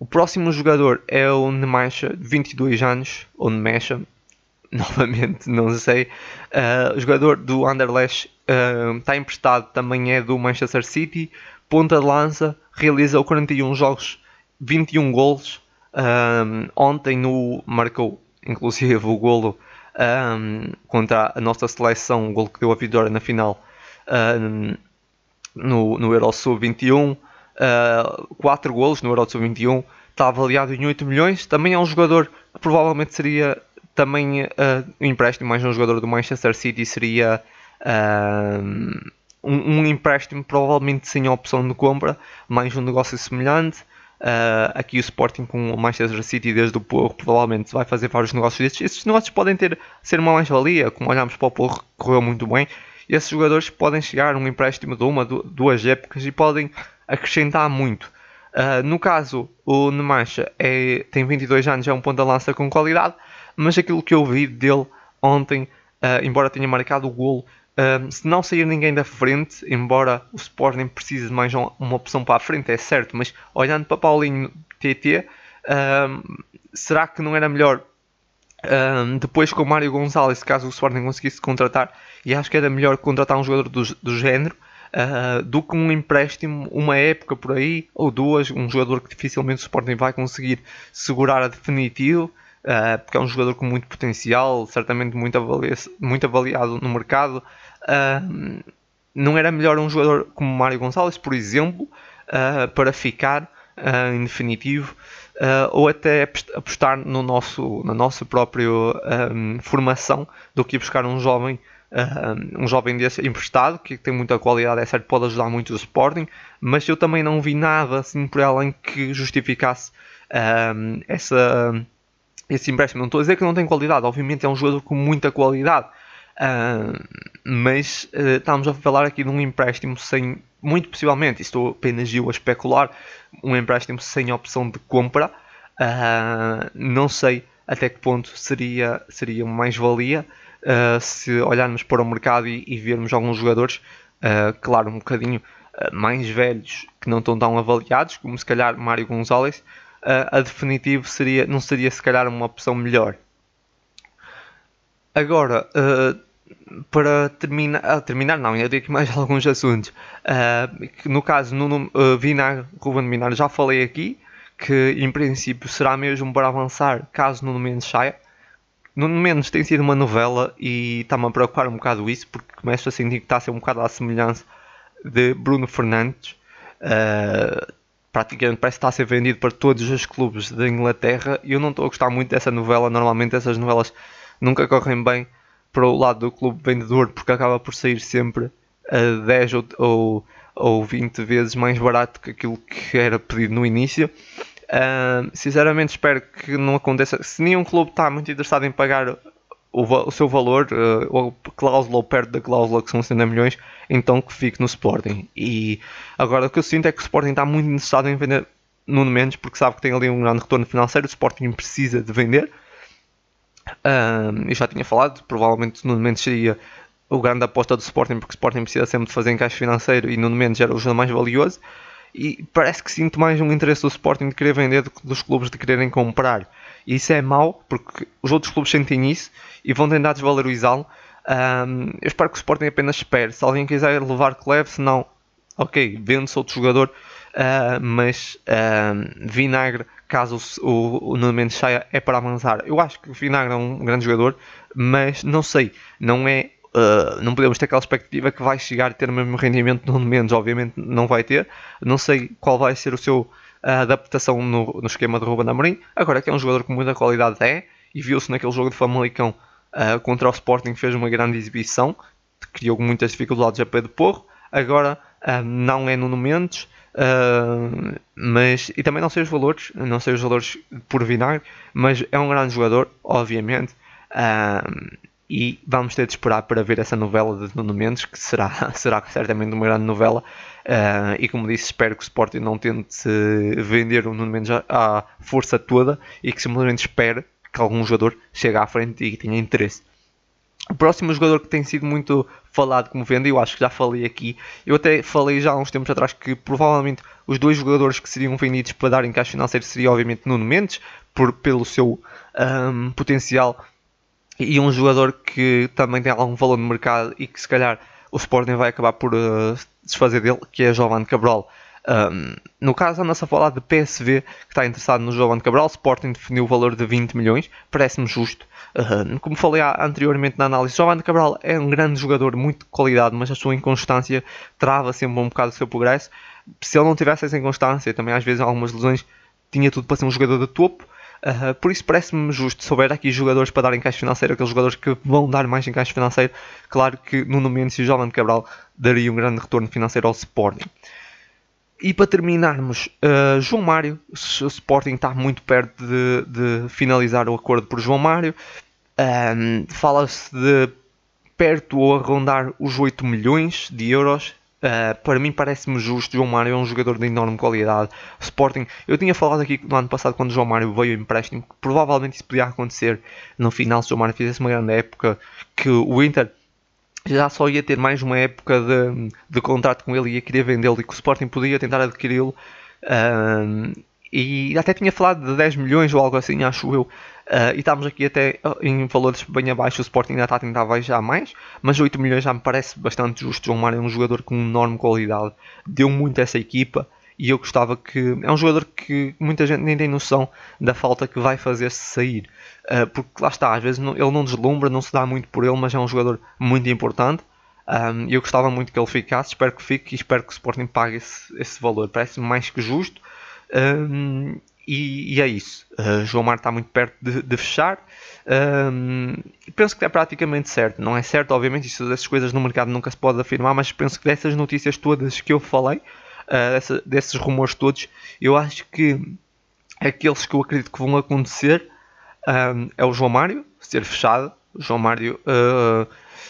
O próximo jogador é o Nemesha, 22 anos, ou Nemesha, <laughs> novamente, não sei. Uh, o jogador do Anderlecht uh, está emprestado, também é do Manchester City. Ponta de lança, realizou 41 jogos, 21 golos. Ontem no, marcou inclusive o golo um, contra a nossa seleção, o golo que deu a vitória na final um, no, no Eurosub 21. Uh, 4 golos no Eurosub 21, está avaliado em 8 milhões. Também é um jogador que provavelmente seria também uh, o empréstimo mais um jogador do Manchester City seria um, um, empréstimo provavelmente sem opção de compra, mais um negócio semelhante. Uh, aqui o Sporting com o Manchester City desde o Porro provavelmente vai fazer vários negócios destes. Esses negócios podem ter, ser uma mais-valia, como olhamos para o Porro, correu muito bem. Esses jogadores podem chegar a um empréstimo de uma, duas épocas e podem acrescentar muito. Uh, no caso, o Nemacha é, tem 22 anos, é um ponto de lança com qualidade, mas aquilo que eu vi dele ontem, uh, embora tenha marcado o golo, uh, se não sair ninguém da frente, embora o Sporting precise de mais uma opção para a frente, é certo, mas olhando para Paulinho TT, uh, será que não era melhor depois com o Mário Gonzalez, caso o Sporting conseguisse contratar, e acho que era melhor contratar um jogador do, do género, Uh, do que um empréstimo, uma época por aí, ou duas, um jogador que dificilmente o Sporting vai conseguir segurar a definitivo, uh, porque é um jogador com muito potencial, certamente muito, muito avaliado no mercado. Uh, não era melhor um jogador como Mário Gonçalves, por exemplo, uh, para ficar em definitivo, ou até apostar no nosso, na nossa própria um, formação do que buscar um jovem um jovem desse emprestado que tem muita qualidade, é certo, pode ajudar muito o Sporting, mas eu também não vi nada assim por além que justificasse essa, esse empréstimo. Não estou a dizer que não tem qualidade, obviamente é um jogador com muita qualidade, uh, mas uh, estamos a falar aqui de um empréstimo sem, muito possivelmente, estou apenas eu a especular, um empréstimo sem opção de compra. Uh, não sei até que ponto seria, seria mais-valia se olharmos para o mercado e, e vermos alguns jogadores, claro, um bocadinho mais velhos que não estão tão avaliados, como se calhar Mário Gonzalez, uh, a definitivo seria, não seria se calhar uma opção melhor. Agora, uh, para terminar, uh, terminar não, eu tenho aqui mais <laughs> alguns assuntos. Uh, no caso, no, uh, Vinar, Ruben Minar, já falei aqui que em princípio será mesmo para avançar caso Nuno Mendes saia. Nuno Mendes tem sido uma novela e está-me a preocupar um bocado isso porque começo a sentir que está a ser um bocado à semelhança de Bruno Fernandes. Uh, praticamente parece estar a ser vendido para todos os clubes da Inglaterra e eu não estou a gostar muito dessa novela. Normalmente essas novelas nunca correm bem para o lado do clube vendedor porque acaba por sair sempre a 10 ou, ou, ou 20 vezes mais barato que aquilo que era pedido no início. Uh, sinceramente espero que não aconteça. Se nenhum clube está muito interessado em pagar o, o seu valor, uh, ou cláusula ou perto da cláusula que são 60 milhões, então que fique no Sporting. E agora o que eu sinto é que o Sporting está muito interessado em vender Nuno Mendes porque sabe que tem ali um grande retorno financeiro. O Sporting precisa de vender. Eu já tinha falado, provavelmente Nuno Mendes seria o grande aposta do Sporting porque o Sporting precisa sempre de fazer encaixe financeiro e Nuno Mendes era o jogador mais valioso. E parece que sinto mais um interesse do Sporting de querer vender do que dos clubes de quererem comprar. E isso é mau, porque os outros clubes sentem isso e vão tentar desvalorizá-lo. Um, eu espero que o Sporting apenas espere. Se alguém quiser levar que leve, se não, ok, vende-se outro jogador. Uh, mas Vinagre, caso o, o Nuno Mendes saia, é para avançar. Eu acho que o Vinagre é um grande jogador, mas não sei, não é. Uh, não podemos ter aquela expectativa que vai chegar a ter o mesmo rendimento no Nuno Mendes, obviamente não vai ter. Não sei qual vai ser o seu a adaptação no, no esquema de Ruben Amorim. Agora que é um jogador com muita qualidade é, e viu-se naquele jogo de Famalicão uh, contra o Sporting fez uma grande exibição, criou muitas dificuldades a Pedro Porro. Agora uh, não é Nuno Mendes, uh, mas e também não sei os valores, não sei os valores por vinagre, mas é um grande jogador, obviamente. e vamos ter de esperar para ver essa novela de Nuno Mendes, que será, <laughs> será certamente uma grande novela. Uh, e como disse, espero que o Sporting não tente vender o Nuno Mendes à força toda e que simplesmente espere que algum jogador chegue à frente e tenha interesse. O próximo jogador que tem sido muito falado como venda, eu acho que já falei aqui, eu até falei já há uns tempos atrás que provavelmente os dois jogadores que seriam vendidos para dar encaixe financeiro seria obviamente Nuno Mendes, por, pelo seu um, potencial, e um jogador que também tem algum valor no mercado e que se calhar o Sporting vai acabar por uh, desfazer dele, que é Giovanni Cabral. Um, no caso, anda-se a falar de PSV, que está interessado no Giovanni Cabral. Sporting definiu o valor de 20 milhões, parece-me justo. Como falei anteriormente na análise, Giovanni Cabral é um grande jogador, muito de qualidade, mas a sua inconstância trava sempre um bocado o seu progresso. Se ele não tivesse essa inconstância, também às vezes algumas lesões, tinha tudo para ser um jogador de topo. Uh, por isso parece-me justo, se houver aqui jogadores para dar encaixe financeiro, aqueles jogadores que vão dar mais encaixe financeiro, claro que no Mendes e o Jovem Cabral daria um grande retorno financeiro ao Sporting. E para terminarmos, uh, João Mário, o Sporting está muito perto de, de finalizar o acordo por João Mário. Um, Fala-se de perto ou a rondar os 8 milhões de euros. Uh, para mim parece-me justo, João Mário é um jogador de enorme qualidade. Sporting, eu tinha falado aqui no ano passado quando João Mário veio empréstimo, que provavelmente isso podia acontecer no final se João Mário fizesse uma grande época, que o Inter já só ia ter mais uma época de, de contrato com ele e ia querer vendê-lo e que o Sporting podia tentar adquiri-lo. Uh, e até tinha falado de 10 milhões ou algo assim, acho eu. Uh, e estamos aqui até ah, em valores bem abaixo. O Sporting ainda está a tentar baixar mais, mas 8 milhões já me parece bastante justo. João Mário é um jogador com enorme qualidade, deu muito a essa equipa. E eu gostava que. É um jogador que muita gente nem tem noção da falta que vai fazer se sair. Uh, porque lá está, às vezes não, ele não deslumbra, não se dá muito por ele, mas é um jogador muito importante. Um, eu gostava muito que ele ficasse, espero que fique e espero que o Sporting pague esse, esse valor. Parece-me mais que justo. Um, e, e, é isso. Uh, João Mar está muito perto de, de fechar. Um, penso que é praticamente certo. Não é certo, obviamente, isso, essas coisas no mercado nunca se pode afirmar, mas penso que dessas notícias todas que eu falei, uh, dessa, desses rumores todos, eu acho que aqueles que eu acredito que vão acontecer é o João Mário ser fechado. O João Mário uh,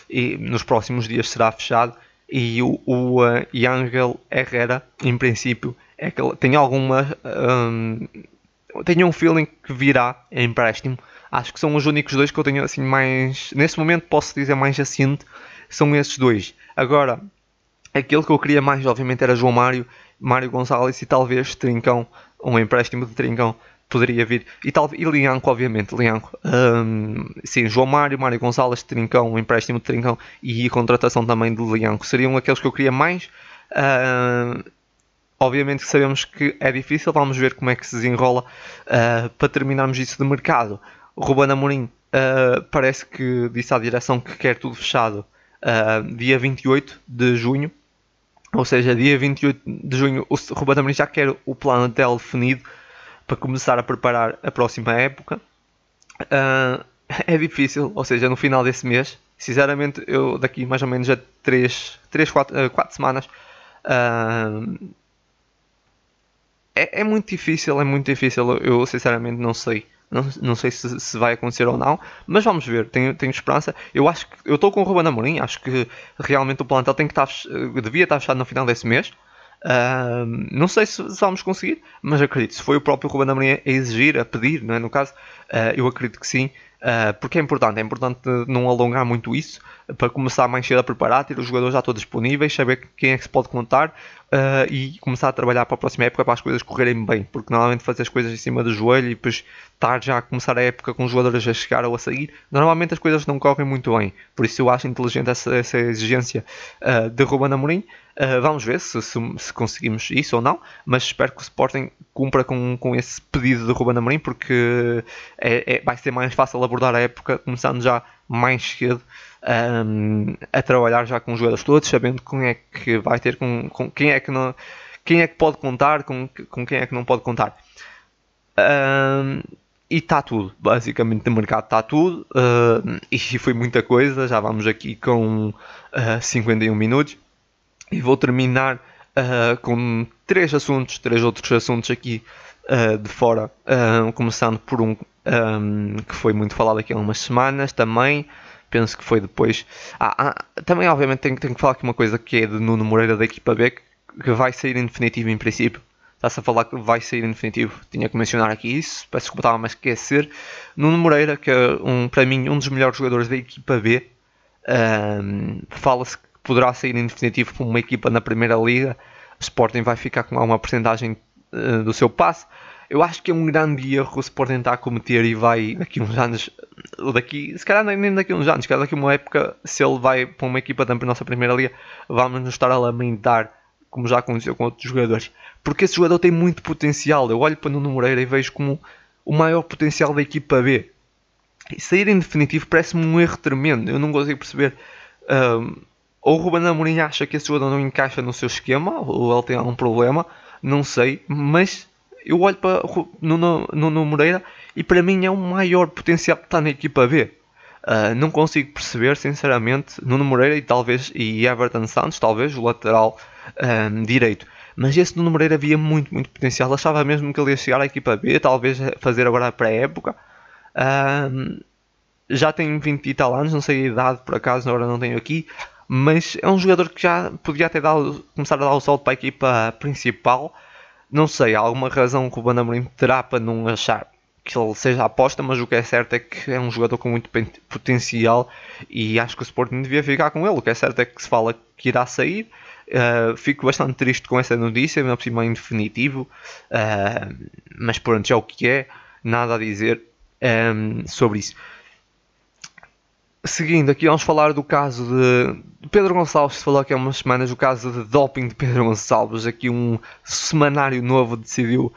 e nos próximos dias será fechado. E o, o uh, Yangel Herrera, em princípio, é que tem alguma. Um, tenho um feeling que virá em empréstimo. Acho que são os únicos dois que eu tenho assim mais. Nesse momento posso dizer mais assente. São esses dois. Agora, aquele que eu queria mais, obviamente, era João Mário, Mário Gonçalves e talvez Trincão, um empréstimo de Trincão poderia vir. E, tal, e Lianco, obviamente, Lianco. Um, sim, João Mário, Mário Gonçalves, Trincão, um empréstimo de Trincão e a contratação também de Lianco. Seriam aqueles que eu queria mais. Obviamente que sabemos que é difícil, vamos ver como é que se desenrola uh, para terminarmos isso de mercado. O Ruben Amorim uh, parece que disse à direção que quer tudo fechado uh, dia 28 de junho. ou seja, dia 28 de junho, o Ruben Amorim já quer o plantel definido para começar a preparar a próxima época. Uh, é difícil, ou seja, no final desse mês, sinceramente, eu daqui mais ou menos a 3, 3 4, 4 semanas. Uh, é, é, muito difícil, é muito difícil. Eu sinceramente não sei. Não, não sei se, se vai acontecer ou não, mas vamos ver. Tenho, tenho esperança. Eu acho que eu estou com o Ruben Amorim. Acho que realmente o plantel tem que estar, devia estar fechado no final desse mês. Uh, não sei se, se, vamos conseguir, mas acredito. Se foi o próprio Ruben Amorim a exigir, a pedir, não é? no caso, uh, eu acredito que sim. Uh, porque é importante, é importante não alongar muito isso para começar mais cedo a preparar, ter os jogadores já todos disponíveis, saber quem é que se pode contar uh, e começar a trabalhar para a próxima época para as coisas correrem bem, porque normalmente fazer as coisas em cima do joelho e depois estar já a começar a época com os jogadores a chegar ou a sair, normalmente as coisas não correm muito bem, por isso eu acho inteligente essa, essa exigência uh, de Ruben Amorim, uh, vamos ver se, se, se, conseguimos isso ou não, mas espero que o Sporting cumpra com, com esse pedido de Ruben Amorim, porque é, é, vai ser mais fácil abordar a época começando já mais cedo um, a trabalhar já com os jogadores todos, sabendo quem é que vai ter, com, com quem é que não, quem é que pode contar, com, com quem é que não pode contar. Um, e está tudo, basicamente no mercado está tudo, uh, e foi muita coisa, já vamos aqui com uh, 51 minutos, e vou terminar uh, com três assuntos, três outros assuntos aqui uh, de fora, começando por um, um, que foi muito falado aqui há umas semanas também, penso que foi depois. Ah, ah, também, obviamente, tenho, tenho, que falar aqui uma coisa que é de Nuno Moreira da equipa B, que, que vai sair em definitivo em princípio. Está-se a falar que vai sair em definitivo. Tinha que mencionar aqui isso, peço desculpa, estava a esquecer. Nuno Moreira, que é um, para mim um dos melhores jogadores da equipa B, um, fala-se que poderá sair em definitivo para uma equipa na Primeira Liga. O Sporting vai ficar com alguma porcentagem uh, do seu passe. Eu acho que é um grande erro o Sporting estar a cometer e vai daqui uns anos, daqui, se calhar nem daqui uns anos, se calhar daqui uma época, se ele vai para uma equipa da nossa primeira liga, vamos nos estar a lamentar, como já aconteceu com outros jogadores. Porque esse jogador tem muito potencial. Eu olho para Nuno Moreira e vejo como o maior potencial da equipa B. E sair em definitivo parece-me um erro tremendo. Eu não consigo perceber. Um, ou o Ruben Amorim acha que esse jogador não encaixa no seu esquema, ou ele tem algum problema, não sei, mas eu olho para Nuno, Nuno Moreira e para mim é o maior potencial que está na equipa B. Uh, não consigo perceber, sinceramente, Nuno Moreira e talvez e Everton Santos, talvez o lateral um, direito. Mas esse Nuno Moreira havia muito, muito potencial. Achava mesmo que ele ia chegar à equipa B, talvez fazer agora a pré-época. Um, já tem 20 e tal anos, não sei a idade por acaso, agora não tenho aqui. Mas é um jogador que já podia até dar, começar a dar o salto para a equipa principal não sei, alguma razão que o Van terá para não achar que ele seja aposta, mas o que é certo é que é um jogador com muito potencial e acho que o Sporting devia ficar com ele. O que é certo é que se fala que irá sair. Uh, fico bastante triste com essa notícia, não cima em definitivo, uh, mas pronto, é o que é, nada a dizer um, sobre isso. Seguindo, aqui vamos falar do caso de Pedro Gonçalves. Se falou aqui há umas semanas o caso de doping de Pedro Gonçalves. Aqui um semanário novo decidiu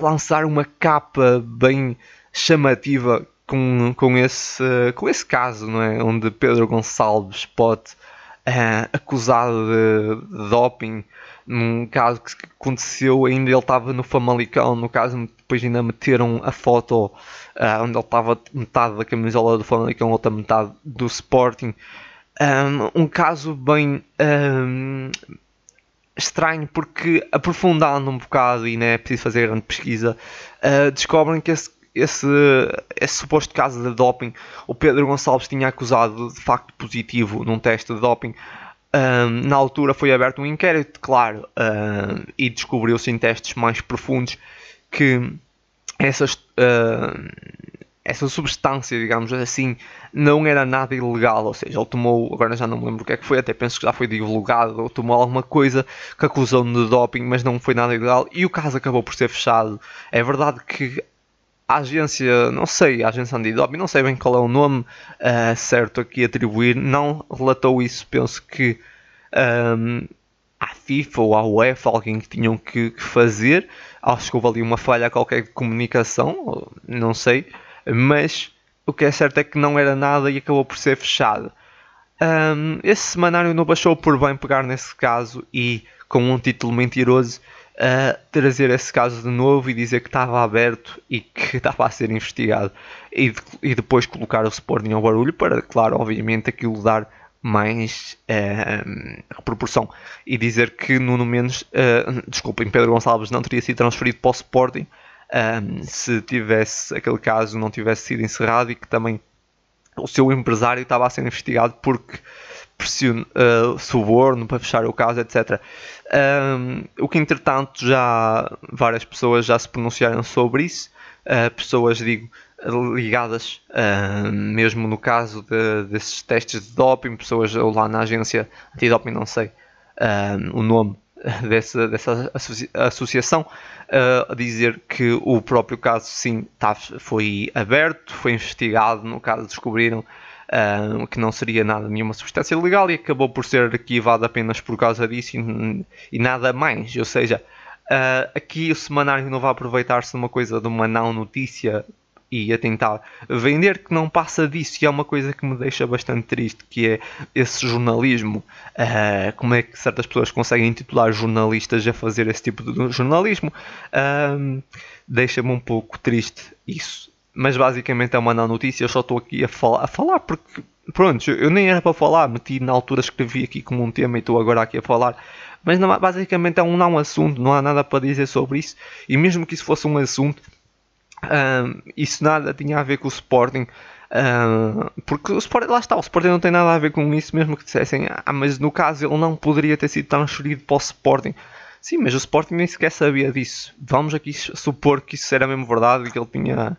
lançar uma capa bem chamativa com, com, esse, com esse caso, não é? onde Pedro Gonçalves pode uh, acusado de, de doping num caso que aconteceu ainda ele estava no Famalicão, no caso depois ainda meteram a foto uh, onde ele estava metade da camisola do Famalicão, outra metade do Sporting. Um, um caso bem um, estranho porque aprofundando um bocado e não é preciso fazer grande pesquisa, uh, descobrem que esse, esse, esse suposto caso de doping, o Pedro Gonçalves tinha acusado de facto positivo num teste de doping um, na altura foi aberto um inquérito, claro, e descobriu-se em testes mais profundos que essas, uh, essa substância, digamos assim, não era nada ilegal. Ou seja, ele tomou, agora já não me lembro o que é que foi, até penso que já foi divulgado, ou tomou alguma coisa que acusou de doping, mas não foi nada ilegal, e o caso acabou por ser fechado. É verdade que a agência, não sei, a agência antidoping, não sei bem qual é o nome uh, certo aqui atribuir, não relatou isso, penso que um, ehm, à FIFA ou à UEFA, alguém que tinham que, que fazer, acho que houve ali uma falha qualquer de comunicação, não sei, mas o que é certo é que não era nada e acabou por ser fechado. Um, esse semanário não baixou por bem pegar nesse caso e, com um título mentiroso, trazer esse caso de novo e dizer que estava aberto e que <laughs> estava a ser investigado. E, e depois colocar o Sporting ao barulho para, claro, obviamente, aquilo dar mais uh, proporção e dizer que Nuno Mendes, uh, desculpem, Pedro Gonçalves não teria sido transferido para o Sporting um, se tivesse aquele caso não tivesse sido encerrado e que também o seu empresário estava a ser investigado porque pressiono, uh, suborno para fechar o caso, etc. Um, o que entretanto já várias pessoas já se pronunciaram sobre isso, uh, pessoas digo ligadas uh, mesmo no caso de, desses testes de doping, pessoas lá na agência antidoping, não sei o nome dessa, dessa associação, a dizer que o próprio caso sim tá, foi aberto, foi investigado, no caso descobriram uh, que não seria nada, nenhuma substância legal e acabou por ser arquivado apenas por causa disso e, e nada mais. Ou seja, uh, aqui o semanário não vai aproveitar-se de uma coisa de uma não notícia e a tentar vender que não passa disso. E é uma coisa que me deixa bastante triste que é esse jornalismo. Uh, como é que certas pessoas conseguem titular jornalistas a fazer esse tipo de jornalismo? Uh, deixa-me um pouco triste isso mas basicamente é uma não notícia eu só estou aqui a, a falar porque pronto, eu nem era para falar meti na altura escrevi aqui como um tema e estou agora aqui a falar mas não, basicamente é um não assunto não há nada para dizer sobre isso e mesmo que isso fosse um assunto um, isso nada tinha a ver com o Sporting. Um, porque o Sporting, lá está, o Sporting não tem nada a ver com isso, mesmo que dissessem, ah, mas no caso ele não poderia ter sido transferido para o Sporting. Sim, mas o Sporting nem sequer sabia disso. Vamos aqui supor que isso era mesmo verdade e que ele tinha.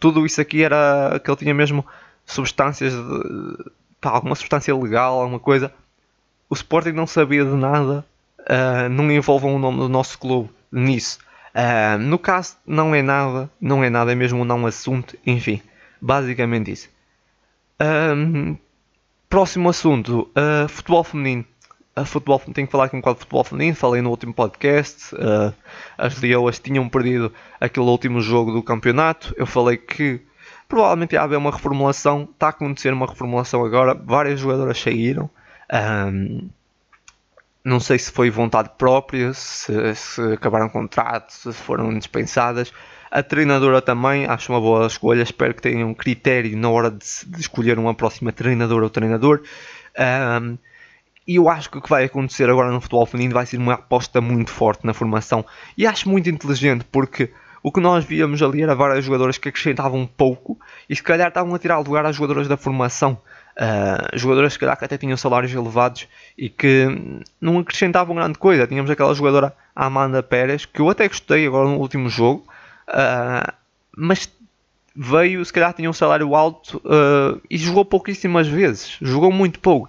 Tudo isso aqui era que ele tinha mesmo substâncias de, pá, alguma substância legal, alguma coisa. O Sporting não sabia de nada, uh, não envolvam o nome do nosso clube nisso. Uh, no caso, não é nada, não é nada, é mesmo um não assunto, enfim, basicamente isso. Um, próximo assunto, uh, futebol feminino. Uh, futebol, tenho que falar aqui um bocado de futebol feminino, falei no último podcast. Uh, as Leoas tinham perdido aquele último jogo do campeonato. Eu falei que provavelmente ia haver uma reformulação. Está a acontecer uma reformulação agora. Várias jogadoras saíram. Um, não sei se foi vontade própria, se, se acabaram contrato, se foram dispensadas. A treinadora também, acho uma boa escolha. Espero que tenham um critério na hora de, de, escolher uma próxima treinadora ou treinador. Um, e eu acho que o que vai acontecer agora no futebol feminino vai ser uma aposta muito forte na formação. E acho muito inteligente porque o que nós víamos ali era várias jogadoras que acrescentavam pouco e se calhar estavam a tirar lugar às jogadoras da formação. Uh, jogadoras que até tinham salários elevados e que não acrescentavam grande coisa. Tínhamos aquela jogadora Amanda Pérez, que eu até gostei agora no último jogo, uh, mas veio, se calhar tinha um salário alto uh, e jogou pouquíssimas vezes, jogou muito pouco.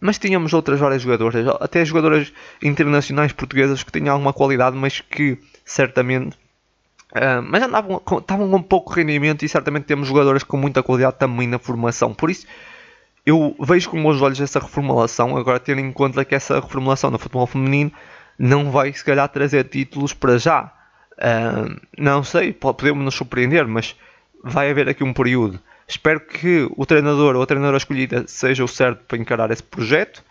Mas tínhamos outras várias jogadoras, até jogadoras internacionais portuguesas que tinham alguma qualidade, mas que certamente Uh, mas andavam, estavam com pouco rendimento e certamente temos jogadores com muita qualidade também na formação. Por isso, eu vejo com bons olhos essa reformulação. Agora, tendo em conta que essa reformulação no futebol feminino não vai, se calhar, trazer títulos para já. Uh, não sei, podemos nos surpreender, mas vai haver aqui um período. Espero que o treinador ou a treinadora escolhida seja o certo para encarar esse projeto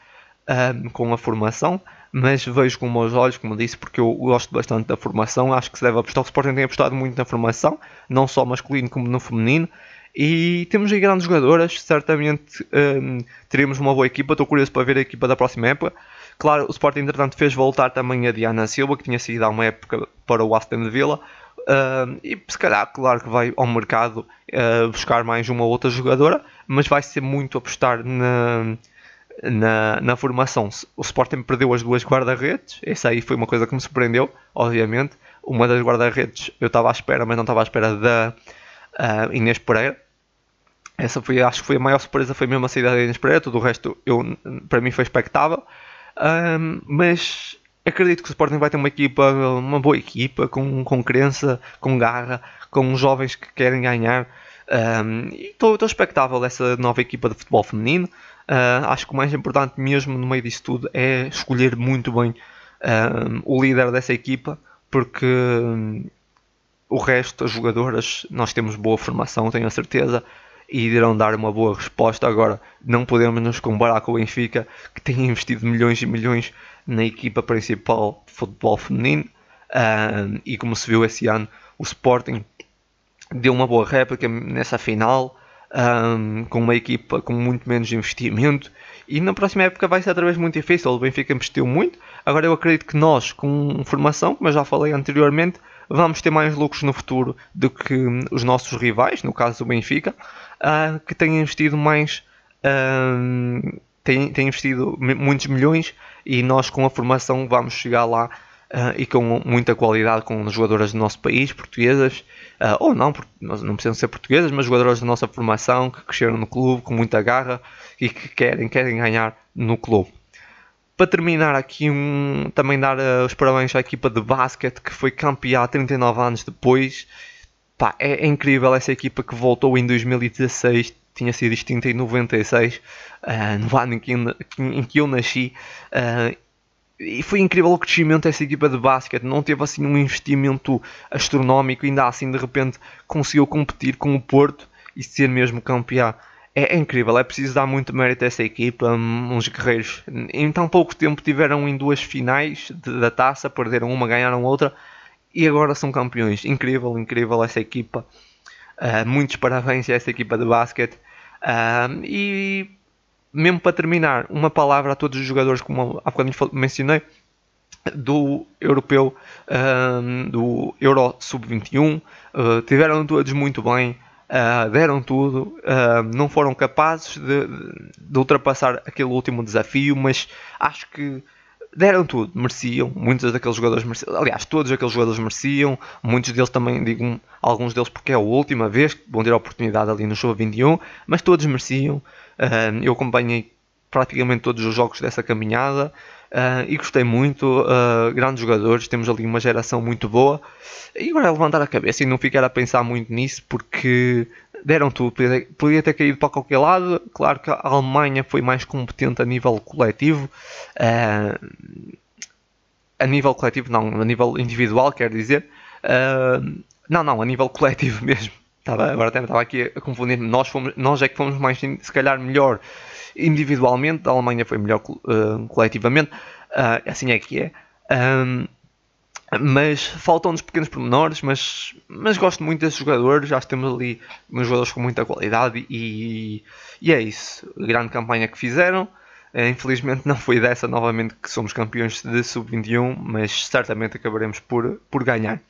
uh, com a formação mas vejo com bons olhos, como disse, porque eu gosto bastante da formação. Acho que se deve apostar. O Sporting tem apostado muito na formação, não só masculino como no feminino. E temos aí grandes jogadoras, certamente um, teremos uma boa equipa. Estou curioso para ver a equipa da próxima época. Claro, o Sporting, entretanto, fez voltar também a Diana Silva, que tinha saído há uma época para o Aston Villa. Uh, e se calhar, claro que vai ao mercado uh, buscar mais uma ou outra jogadora, mas vai ser muito apostar na, na, na formação. O Sporting perdeu as duas guarda-redes, essa aí foi uma coisa que me surpreendeu, obviamente. Uma das guarda-redes eu estava à espera, mas não estava à espera da uh, Inês Pereira. Essa foi, acho que foi a maior surpresa, foi mesmo a saída da Inês Pereira, tudo o resto eu, para mim foi expectável. Mas acredito que o Sporting vai ter uma equipa, uma boa equipa, com, com crença, com garra, com jovens que querem ganhar. Um, estou expectável dessa nova equipa de futebol feminino. Uh, acho que o mais importante mesmo no meio disso tudo é escolher muito bem uh, o líder dessa equipa, porque um, o resto, as jogadoras, nós temos boa formação, tenho a certeza, e irão dar uma boa resposta. Agora, não podemos nos comparar com o Benfica, que tem investido milhões e milhões na equipa principal de futebol feminino. Uh, e como se viu esse ano, o Sporting deu uma boa réplica nessa final, um, com uma equipa com muito menos investimento. E na próxima época vai ser outra vez muito difícil. O Benfica investiu muito. Agora eu acredito que nós, com formação, como eu já falei anteriormente, vamos ter mais lucros no futuro do que os nossos rivais, no caso do Benfica, uh, que têm investido mais. Têm, têm investido muitos milhões e nós com a formação vamos chegar lá uh, e com muita qualidade com jogadoras do nosso país, portuguesas, uh, ou não, não precisam ser portuguesas, mas jogadoras da nossa formação que cresceram no clube com muita garra e que querem, querem ganhar no clube. Para terminar aqui, um, também dar uh, os parabéns à equipa de basquete que foi campeã 39 anos depois. Pá, é, é, incrível essa equipa que voltou em 2016, tinha sido extinta em 96, uh, no ano em que, em que eu nasci. Uh, e foi incrível o crescimento dessa equipa de basquete. Não teve assim um investimento astronómico, ainda assim de repente conseguiu competir com o Porto e ser mesmo campeão. É, é incrível, é preciso dar muito mérito a essa equipa. Uns guerreiros em tão pouco tempo tiveram em duas finais de, da taça, perderam uma, ganharam outra e agora são campeões. Incrível, incrível essa equipa. Uh, muitos parabéns a essa equipa de basquete. Uh, e mesmo para terminar, uma palavra a todos os jogadores, como há bocadinho mencionei, do europeu, um, do Euro Sub-21, uh, tiveram todos muito bem, uh, deram tudo, uh, não foram capazes de, de, ultrapassar aquele último desafio, mas acho que deram tudo, mereciam, muitos daqueles jogadores mereciam, aliás, todos aqueles jogadores mereciam, muitos deles também, digo alguns deles porque é a última vez que vão ter a oportunidade ali no Sub-21, mas todos mereciam. Uh, eu acompanhei praticamente todos os jogos dessa caminhada uh, e gostei muito. Uh, grandes jogadores, temos ali uma geração muito boa. E agora é levantar a cabeça e não ficar a pensar muito nisso porque deram tudo. Podia, ter caído para qualquer lado. Claro que a Alemanha foi mais competente a nível coletivo. Uh, a nível coletivo, não, a nível individual, quer dizer. Uh, não, não, a nível coletivo <laughs> mesmo. Estava, agora até estava aqui a confundir. Nós, fomos, nós é que fomos mais, se calhar, melhor individualmente. A Alemanha foi melhor uh, coletivamente. Uh, assim é que é. Um, mas faltam-nos pequenos pormenores. Mas, mas gosto muito desses jogadores. Já temos ali uns jogadores com muita qualidade. E, e é isso. Grande campanha que fizeram. Uh, infelizmente não foi dessa novamente que somos campeões de sub-21, mas certamente acabaremos por, por ganhar.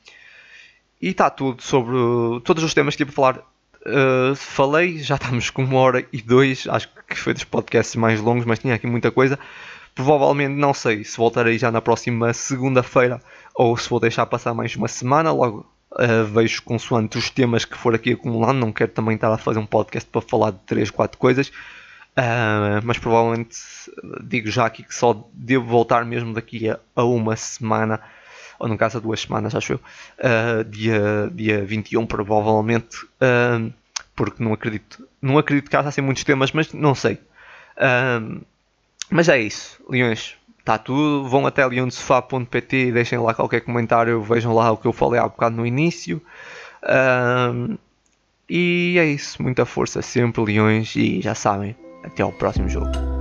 E está tudo sobre todos os temas que tive a falar. Uh, falei, já estamos com uma hora e dois. Acho que foi dos podcasts mais longos, mas tinha aqui muita coisa. Provavelmente não sei se voltarei já na próxima segunda-feira ou se vou deixar passar mais uma semana. Logo uh, vejo consoante os temas que for aqui acumulando. Não quero também estar a fazer um podcast para falar de 3, 4 coisas. Uh, mas provavelmente digo já aqui que só devo voltar mesmo daqui a, a uma semana ou no caso há duas semanas, acho eu, uh, dia, dia 21, provavelmente, uh, porque não acredito, não acredito que haja assim muitos temas, mas não sei. Uh, mas é isso, Leões, está tudo. Vão até leondesofá.pt e deixem lá qualquer comentário, vejam lá o que eu falei há bocado no início. e é isso, muita força sempre, Leões, e já sabem, até ao próximo jogo.